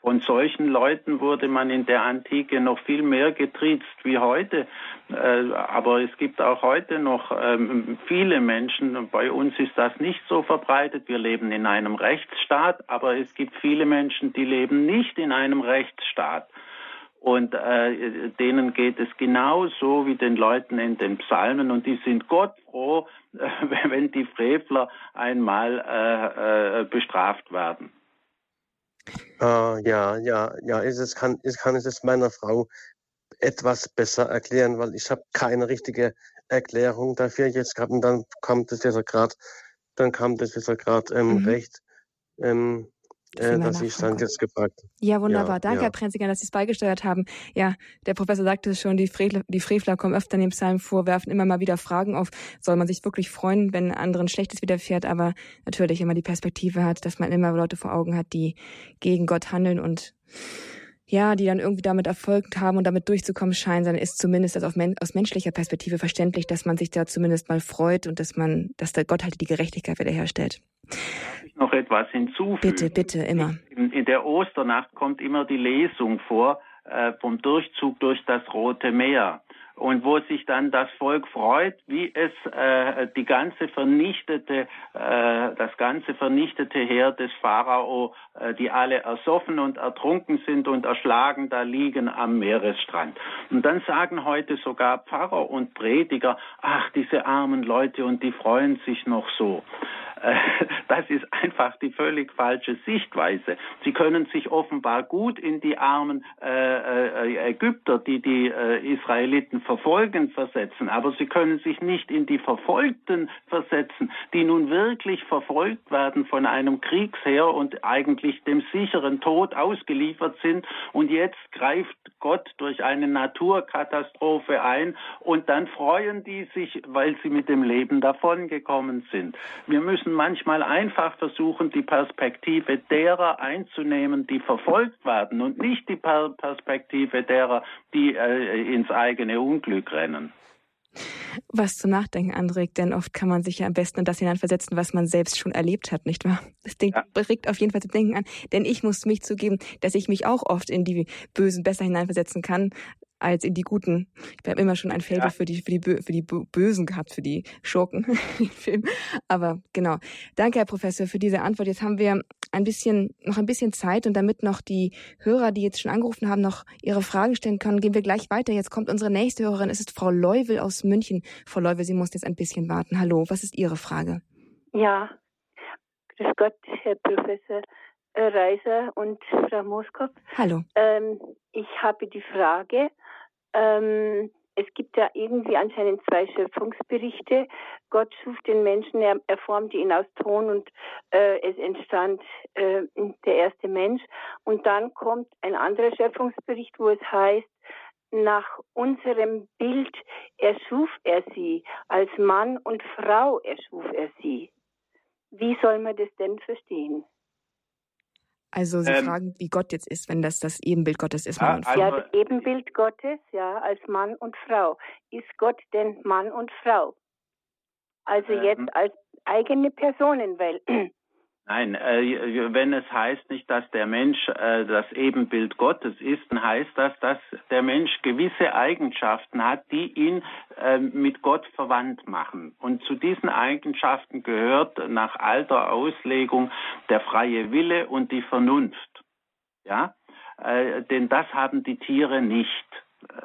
von solchen Leuten wurde man in der Antike noch viel mehr getriezt wie heute. Äh, aber es gibt auch heute noch ähm, viele Menschen, bei uns ist das nicht so verbreitet. Wir leben in einem Rechtsstaat, aber es gibt viele Menschen, die leben nicht in einem Rechtsstaat. Und äh, denen geht es genauso wie den Leuten in den Psalmen und die sind Gott froh, äh, wenn die Frevler einmal äh, äh, bestraft werden. Äh, ja, ja, ja, es kann, ist, kann es meiner Frau etwas besser erklären, weil ich habe keine richtige Erklärung dafür jetzt gehabt und dann kommt es jetzt gerade, dann kam das jetzt gerade ähm, mhm. recht. Ähm, äh, dass ich dann jetzt gefragt. Ja, wunderbar. Ja, Danke, ja. Herr Prenziger, dass Sie es beigesteuert haben. Ja, der Professor sagte es schon, die Frevler, die Frevler kommen öfter in den Psalm vor, werfen immer mal wieder Fragen auf. Soll man sich wirklich freuen, wenn anderen Schlechtes widerfährt, aber natürlich immer die Perspektive hat, dass man immer Leute vor Augen hat, die gegen Gott handeln und ja, die dann irgendwie damit Erfolg haben und damit durchzukommen scheinen, dann ist zumindest das men aus menschlicher Perspektive verständlich, dass man sich da zumindest mal freut und dass man, dass der Gott halt die Gerechtigkeit wiederherstellt. Darf ich noch etwas hinzufügen? Bitte, bitte, immer. In, in der Osternacht kommt immer die Lesung vor äh, vom Durchzug durch das Rote Meer und wo sich dann das Volk freut, wie es äh, die ganze vernichtete, äh, das ganze vernichtete Heer des Pharao, äh, die alle ersoffen und ertrunken sind und erschlagen da liegen am Meeresstrand. Und dann sagen heute sogar Pfarrer und Prediger, ach, diese armen Leute und die freuen sich noch so. Äh, das ist einfach die völlig falsche Sichtweise. Sie können sich offenbar gut in die armen äh, äh, Ägypter, die die äh, Israeliten verfolgen, versetzen, aber sie können sich nicht in die Verfolgten versetzen, die nun wirklich verfolgt werden von einem Kriegsheer und eigentlich dem sicheren Tod ausgeliefert sind und jetzt greift Gott durch eine Naturkatastrophe ein und dann freuen die sich, weil sie mit dem Leben davongekommen sind. Wir müssen müssen manchmal einfach versuchen, die Perspektive derer einzunehmen, die verfolgt werden und nicht die Perspektive derer, die äh, ins eigene Unglück rennen was zum Nachdenken anregt, denn oft kann man sich ja am besten in das hineinversetzen, was man selbst schon erlebt hat, nicht wahr? Das Ding ja. regt auf jeden Fall zu denken an, denn ich muss mich zugeben, dass ich mich auch oft in die Bösen besser hineinversetzen kann, als in die Guten. Ich habe immer schon ein Faible ja. für die für die für die Bösen gehabt, für die Schurken im Film. Aber genau. Danke, Herr Professor, für diese Antwort. Jetzt haben wir ein bisschen noch ein bisschen Zeit und damit noch die Hörer, die jetzt schon angerufen haben, noch ihre Fragen stellen können, gehen wir gleich weiter. Jetzt kommt unsere nächste Hörerin. Es ist Frau Leuwel aus München. Frau Leuwel, Sie muss jetzt ein bisschen warten. Hallo, was ist Ihre Frage? Ja, grüß Gott, Herr Professor. Reiser und Frau Moskop. Hallo. Ähm, ich habe die Frage, ähm, es gibt ja irgendwie anscheinend zwei Schöpfungsberichte. Gott schuf den Menschen, er, er formte ihn aus Ton und äh, es entstand äh, der erste Mensch. Und dann kommt ein anderer Schöpfungsbericht, wo es heißt, nach unserem Bild erschuf er sie, als Mann und Frau erschuf er sie. Wie soll man das denn verstehen? Also Sie ähm, fragen, wie Gott jetzt ist, wenn das das Ebenbild Gottes ist, Mann und Frau. Ja, das Ebenbild Gottes, ja, als Mann und Frau. Ist Gott denn Mann und Frau? Also ähm, jetzt als eigene Personen, weil Nein, äh, wenn es heißt nicht, dass der Mensch äh, das Ebenbild Gottes ist, dann heißt das, dass der Mensch gewisse Eigenschaften hat, die ihn äh, mit Gott verwandt machen. Und zu diesen Eigenschaften gehört nach alter Auslegung der freie Wille und die Vernunft. Ja, äh, denn das haben die Tiere nicht.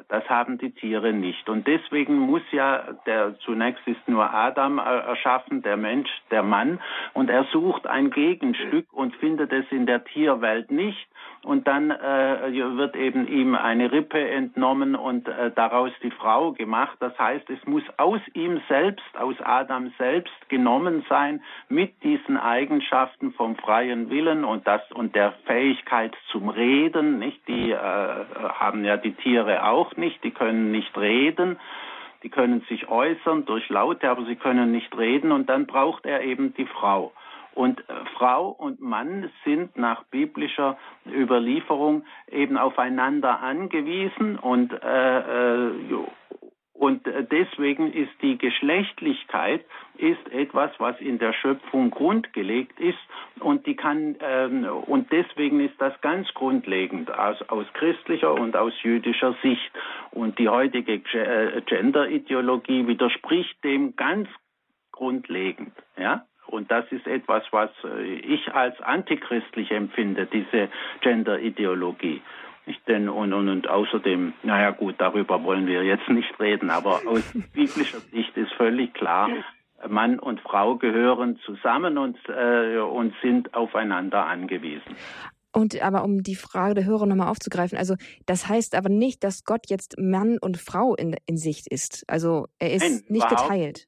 Das haben die Tiere nicht. Und deswegen muss ja der, zunächst ist nur Adam erschaffen, der Mensch, der Mann, und er sucht ein Gegenstück und findet es in der Tierwelt nicht und dann äh, wird eben ihm eine Rippe entnommen und äh, daraus die Frau gemacht. Das heißt, es muss aus ihm selbst, aus Adam selbst genommen sein mit diesen Eigenschaften vom freien Willen und das und der Fähigkeit zum Reden. Nicht die äh, haben ja die Tiere auch nicht, die können nicht reden. Die können sich äußern durch Laute, aber sie können nicht reden und dann braucht er eben die Frau. Und äh, Frau und Mann sind nach biblischer Überlieferung eben aufeinander angewiesen und äh, äh, und deswegen ist die Geschlechtlichkeit ist etwas, was in der Schöpfung grundgelegt ist und die kann ähm, und deswegen ist das ganz grundlegend aus, aus christlicher und aus jüdischer Sicht und die heutige äh, Gender-Ideologie widerspricht dem ganz grundlegend, ja. Und das ist etwas, was äh, ich als antichristlich empfinde, diese Gender-Ideologie. Denn, und, und, und außerdem, naja gut, darüber wollen wir jetzt nicht reden, aber aus biblischer Sicht ist völlig klar, Mann und Frau gehören zusammen und, äh, und sind aufeinander angewiesen. Und aber um die Frage der Hörer nochmal aufzugreifen, also das heißt aber nicht, dass Gott jetzt Mann und Frau in, in Sicht ist. Also er ist Nein, nicht geteilt.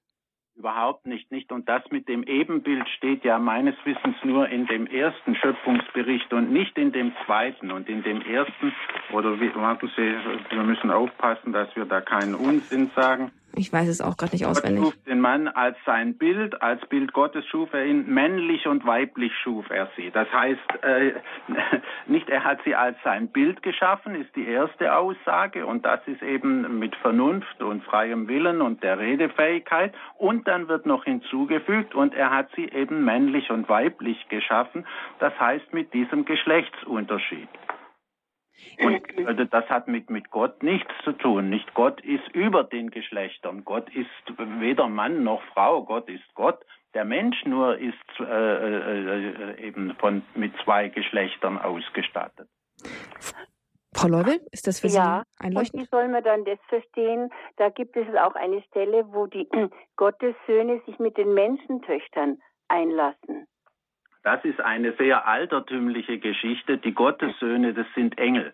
Überhaupt nicht, nicht. Und das mit dem Ebenbild steht ja meines Wissens nur in dem ersten Schöpfungsbericht und nicht in dem zweiten. Und in dem ersten, oder wie, warten Sie, wir müssen aufpassen, dass wir da keinen Unsinn sagen. Ich weiß es auch gerade nicht auswendig. Gott schuf den Mann als sein Bild, als Bild Gottes schuf er ihn, männlich und weiblich schuf er sie. Das heißt, äh, nicht er hat sie als sein Bild geschaffen, ist die erste Aussage und das ist eben mit Vernunft und freiem Willen und der Redefähigkeit und dann wird noch hinzugefügt und er hat sie eben männlich und weiblich geschaffen, das heißt mit diesem Geschlechtsunterschied. Und also das hat mit, mit Gott nichts zu tun. Nicht Gott ist über den Geschlechtern. Gott ist weder Mann noch Frau. Gott ist Gott. Der Mensch nur ist äh, äh, äh eben von, mit zwei Geschlechtern ausgestattet. Frau Leubel, ist das für Sie ja, einleuchtend? Und wie soll man dann das verstehen? Da gibt es auch eine Stelle, wo die Gottessöhne sich mit den Menschentöchtern einlassen. Das ist eine sehr altertümliche Geschichte. Die Gottessöhne, das sind Engel.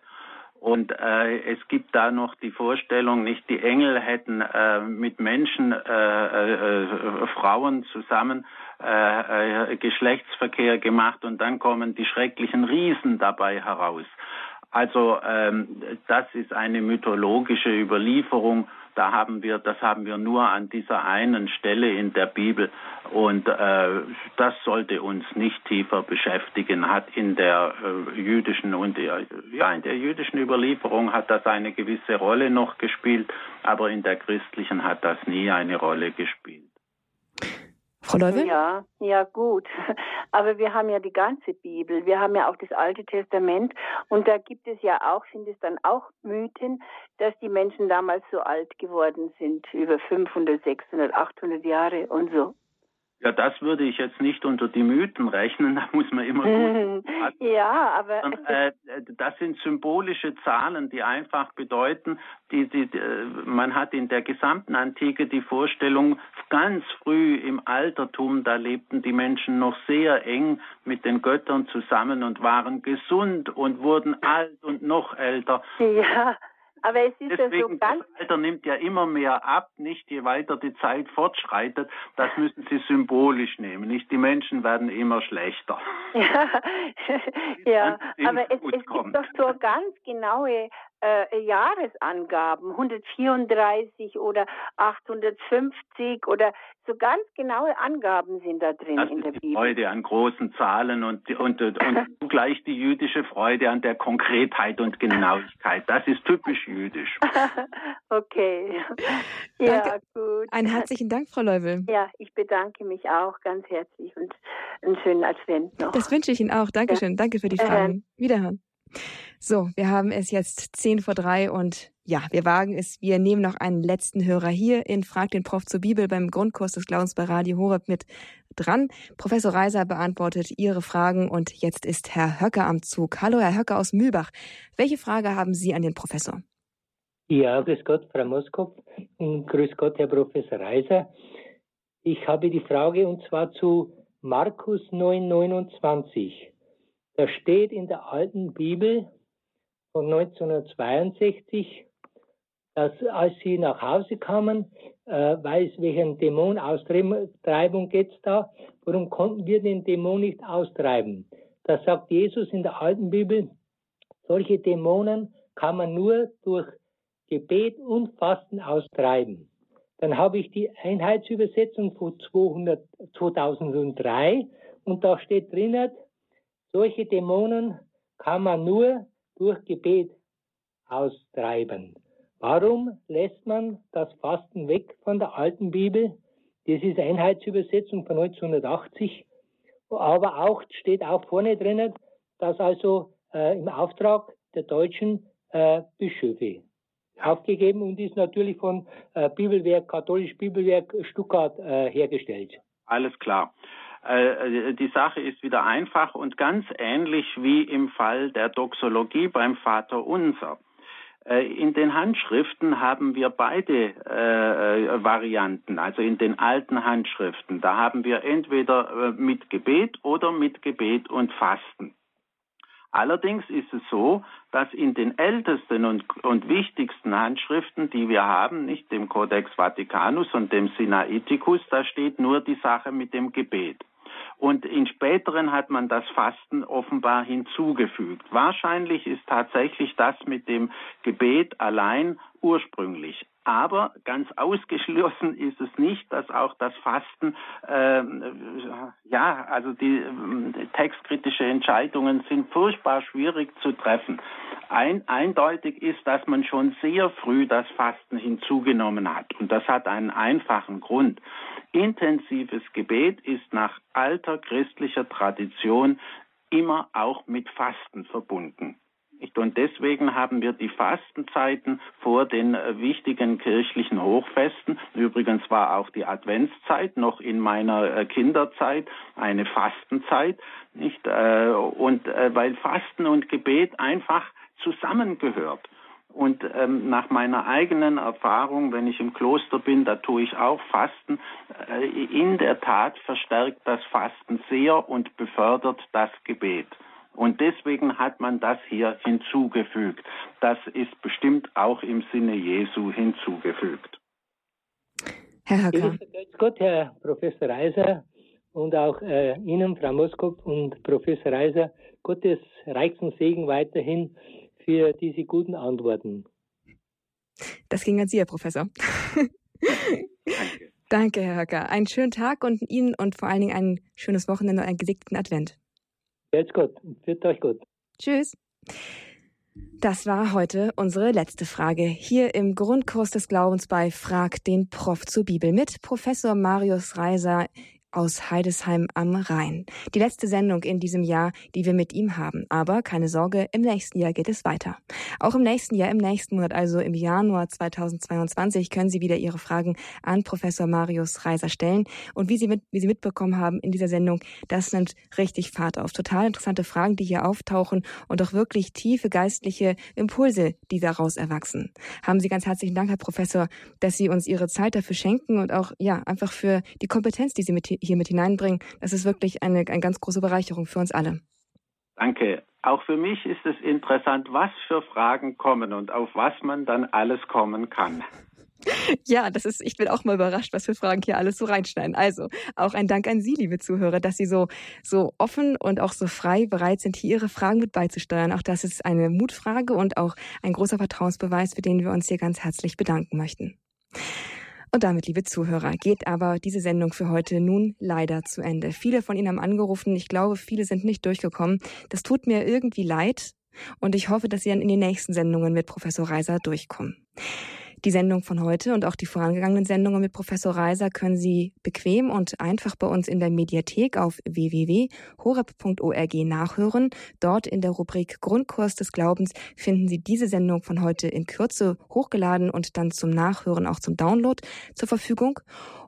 Und äh, es gibt da noch die Vorstellung, nicht die Engel hätten äh, mit Menschen, äh, äh, äh Frauen zusammen äh, Geschlechtsverkehr gemacht und dann kommen die schrecklichen Riesen dabei heraus. Also ähm, das ist eine mythologische Überlieferung. Da haben wir, das haben wir nur an dieser einen Stelle in der Bibel und äh, das sollte uns nicht tiefer beschäftigen. Hat in der äh, jüdischen und der, ja in der jüdischen Überlieferung hat das eine gewisse Rolle noch gespielt, aber in der christlichen hat das nie eine Rolle gespielt. Frau Leuwe? Ja, ja gut. Aber wir haben ja die ganze Bibel. Wir haben ja auch das Alte Testament. Und da gibt es ja auch, sind es dann auch Mythen, dass die Menschen damals so alt geworden sind, über 500, 600, 800 Jahre und so. Ja, das würde ich jetzt nicht unter die Mythen rechnen, da muss man immer gut. ja, aber. Äh, das sind symbolische Zahlen, die einfach bedeuten, die, die, die, man hat in der gesamten Antike die Vorstellung, ganz früh im Altertum, da lebten die Menschen noch sehr eng mit den Göttern zusammen und waren gesund und wurden alt und noch älter. Ja. Aber es ist Deswegen, ja so ganz. Das Alter nimmt ja immer mehr ab, nicht je weiter die Zeit fortschreitet. Das müssen Sie symbolisch nehmen. Nicht die Menschen werden immer schlechter. Ja, ja aber es, es gibt doch so ganz genaue äh, Jahresangaben, 134 oder 850 oder so ganz genaue Angaben sind da drin das in der ist Bibel. Die Freude an großen Zahlen und, und, und, und zugleich die jüdische Freude an der Konkretheit und Genauigkeit. Das ist typisch jüdisch. okay. Ja, Danke. gut. Einen herzlichen Dank, Frau Leuvel. Ja, ich bedanke mich auch ganz herzlich und einen schönen Advent noch. Das wünsche ich Ihnen auch. Dankeschön. Ja. Danke für die Fragen. Wiederhören. So, wir haben es jetzt zehn vor drei und ja, wir wagen es. Wir nehmen noch einen letzten Hörer hier in Frag den Prof zur Bibel beim Grundkurs des Glaubens bei Radio Horeb mit dran. Professor Reiser beantwortet Ihre Fragen und jetzt ist Herr Höcker am Zug. Hallo, Herr Höcker aus Mühlbach. Welche Frage haben Sie an den Professor? Ja, grüß Gott, Frau Moskow und grüß Gott, Herr Professor Reiser. Ich habe die Frage und zwar zu Markus 9,29. Da steht in der alten Bibel von 1962, dass als sie nach Hause kamen, äh, weiß welchen Dämonaustreibung geht es da, warum konnten wir den Dämon nicht austreiben? Da sagt Jesus in der alten Bibel, solche Dämonen kann man nur durch Gebet und Fasten austreiben. Dann habe ich die Einheitsübersetzung von 200, 2003 und da steht drinnen, solche Dämonen kann man nur durch Gebet austreiben. Warum lässt man das Fasten weg von der alten Bibel? Das ist Einheitsübersetzung von 1980. Aber auch steht auch vorne drinnen, dass also äh, im Auftrag der deutschen äh, Bischöfe aufgegeben und ist natürlich von äh, Bibelwerk, katholisch Bibelwerk Stuttgart äh, hergestellt. Alles klar. Äh, die Sache ist wieder einfach und ganz ähnlich wie im Fall der Doxologie beim Vater Unser. Äh, in den Handschriften haben wir beide äh, Varianten, also in den alten Handschriften. Da haben wir entweder äh, mit Gebet oder mit Gebet und Fasten. Allerdings ist es so, dass in den ältesten und, und, wichtigsten Handschriften, die wir haben, nicht dem Codex Vaticanus und dem Sinaiticus, da steht nur die Sache mit dem Gebet. Und in späteren hat man das Fasten offenbar hinzugefügt. Wahrscheinlich ist tatsächlich das mit dem Gebet allein ursprünglich. Aber ganz ausgeschlossen ist es nicht, dass auch das Fasten, äh, ja, also die äh, textkritische Entscheidungen sind furchtbar schwierig zu treffen. Ein, eindeutig ist, dass man schon sehr früh das Fasten hinzugenommen hat. Und das hat einen einfachen Grund. Intensives Gebet ist nach alter christlicher Tradition immer auch mit Fasten verbunden. Und deswegen haben wir die Fastenzeiten vor den äh, wichtigen kirchlichen Hochfesten. Übrigens war auch die Adventszeit noch in meiner äh, Kinderzeit eine Fastenzeit, nicht? Äh, und weil Fasten und Gebet einfach zusammengehört. Und ähm, nach meiner eigenen Erfahrung, wenn ich im Kloster bin, da tue ich auch Fasten. Äh, in der Tat verstärkt das Fasten sehr und befördert das Gebet. Und deswegen hat man das hier hinzugefügt. Das ist bestimmt auch im Sinne Jesu hinzugefügt. Herr Höcker. Gott, Herr Professor Reiser und auch äh, Ihnen, Frau Moskop und Professor Reiser, Gottes reichsten Segen weiterhin für diese guten Antworten. Das ging an Sie, Herr Professor. Danke. Danke, Herr Höcker. Einen schönen Tag und Ihnen und vor allen Dingen ein schönes Wochenende und einen gesegneten Advent. Jetzt gut. Wird euch gut. Tschüss. Das war heute unsere letzte Frage hier im Grundkurs des Glaubens bei Frag den Prof zur Bibel mit Professor Marius Reiser aus Heidesheim am Rhein. Die letzte Sendung in diesem Jahr, die wir mit ihm haben. Aber keine Sorge, im nächsten Jahr geht es weiter. Auch im nächsten Jahr, im nächsten Monat, also im Januar 2022, können Sie wieder Ihre Fragen an Professor Marius Reiser stellen. Und wie Sie, mit, wie Sie mitbekommen haben in dieser Sendung, das nimmt richtig Fahrt auf. Total interessante Fragen, die hier auftauchen und auch wirklich tiefe geistliche Impulse, die daraus erwachsen. Haben Sie ganz herzlichen Dank, Herr Professor, dass Sie uns Ihre Zeit dafür schenken und auch, ja, einfach für die Kompetenz, die Sie mit hier mit hineinbringen. Das ist wirklich eine, eine ganz große Bereicherung für uns alle. Danke. Auch für mich ist es interessant, was für Fragen kommen und auf was man dann alles kommen kann. Ja, das ist, ich bin auch mal überrascht, was für Fragen hier alles so reinschneiden. Also, auch ein Dank an Sie, liebe Zuhörer, dass Sie so, so offen und auch so frei bereit sind, hier Ihre Fragen mit beizusteuern. Auch das ist eine Mutfrage und auch ein großer Vertrauensbeweis, für den wir uns hier ganz herzlich bedanken möchten. Und damit, liebe Zuhörer, geht aber diese Sendung für heute nun leider zu Ende. Viele von Ihnen haben angerufen. Ich glaube, viele sind nicht durchgekommen. Das tut mir irgendwie leid. Und ich hoffe, dass Sie dann in den nächsten Sendungen mit Professor Reiser durchkommen. Die Sendung von heute und auch die vorangegangenen Sendungen mit Professor Reiser können Sie bequem und einfach bei uns in der Mediathek auf www.horeb.org nachhören. Dort in der Rubrik Grundkurs des Glaubens finden Sie diese Sendung von heute in Kürze hochgeladen und dann zum Nachhören auch zum Download zur Verfügung.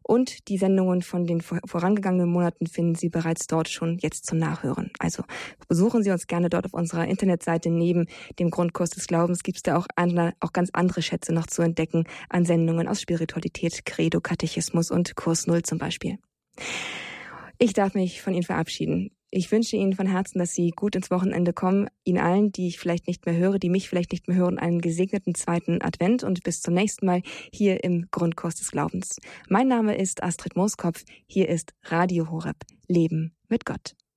Und die Sendungen von den vorangegangenen Monaten finden Sie bereits dort schon jetzt zum Nachhören. Also besuchen Sie uns gerne dort auf unserer Internetseite. Neben dem Grundkurs des Glaubens gibt es da auch, andere, auch ganz andere Schätze noch zu entdecken an Sendungen aus Spiritualität, Credo, Katechismus und Kurs Null zum Beispiel. Ich darf mich von Ihnen verabschieden. Ich wünsche Ihnen von Herzen, dass Sie gut ins Wochenende kommen. Ihnen allen, die ich vielleicht nicht mehr höre, die mich vielleicht nicht mehr hören, einen gesegneten zweiten Advent und bis zum nächsten Mal hier im Grundkurs des Glaubens. Mein Name ist Astrid Mooskopf. Hier ist Radio Horeb. Leben mit Gott.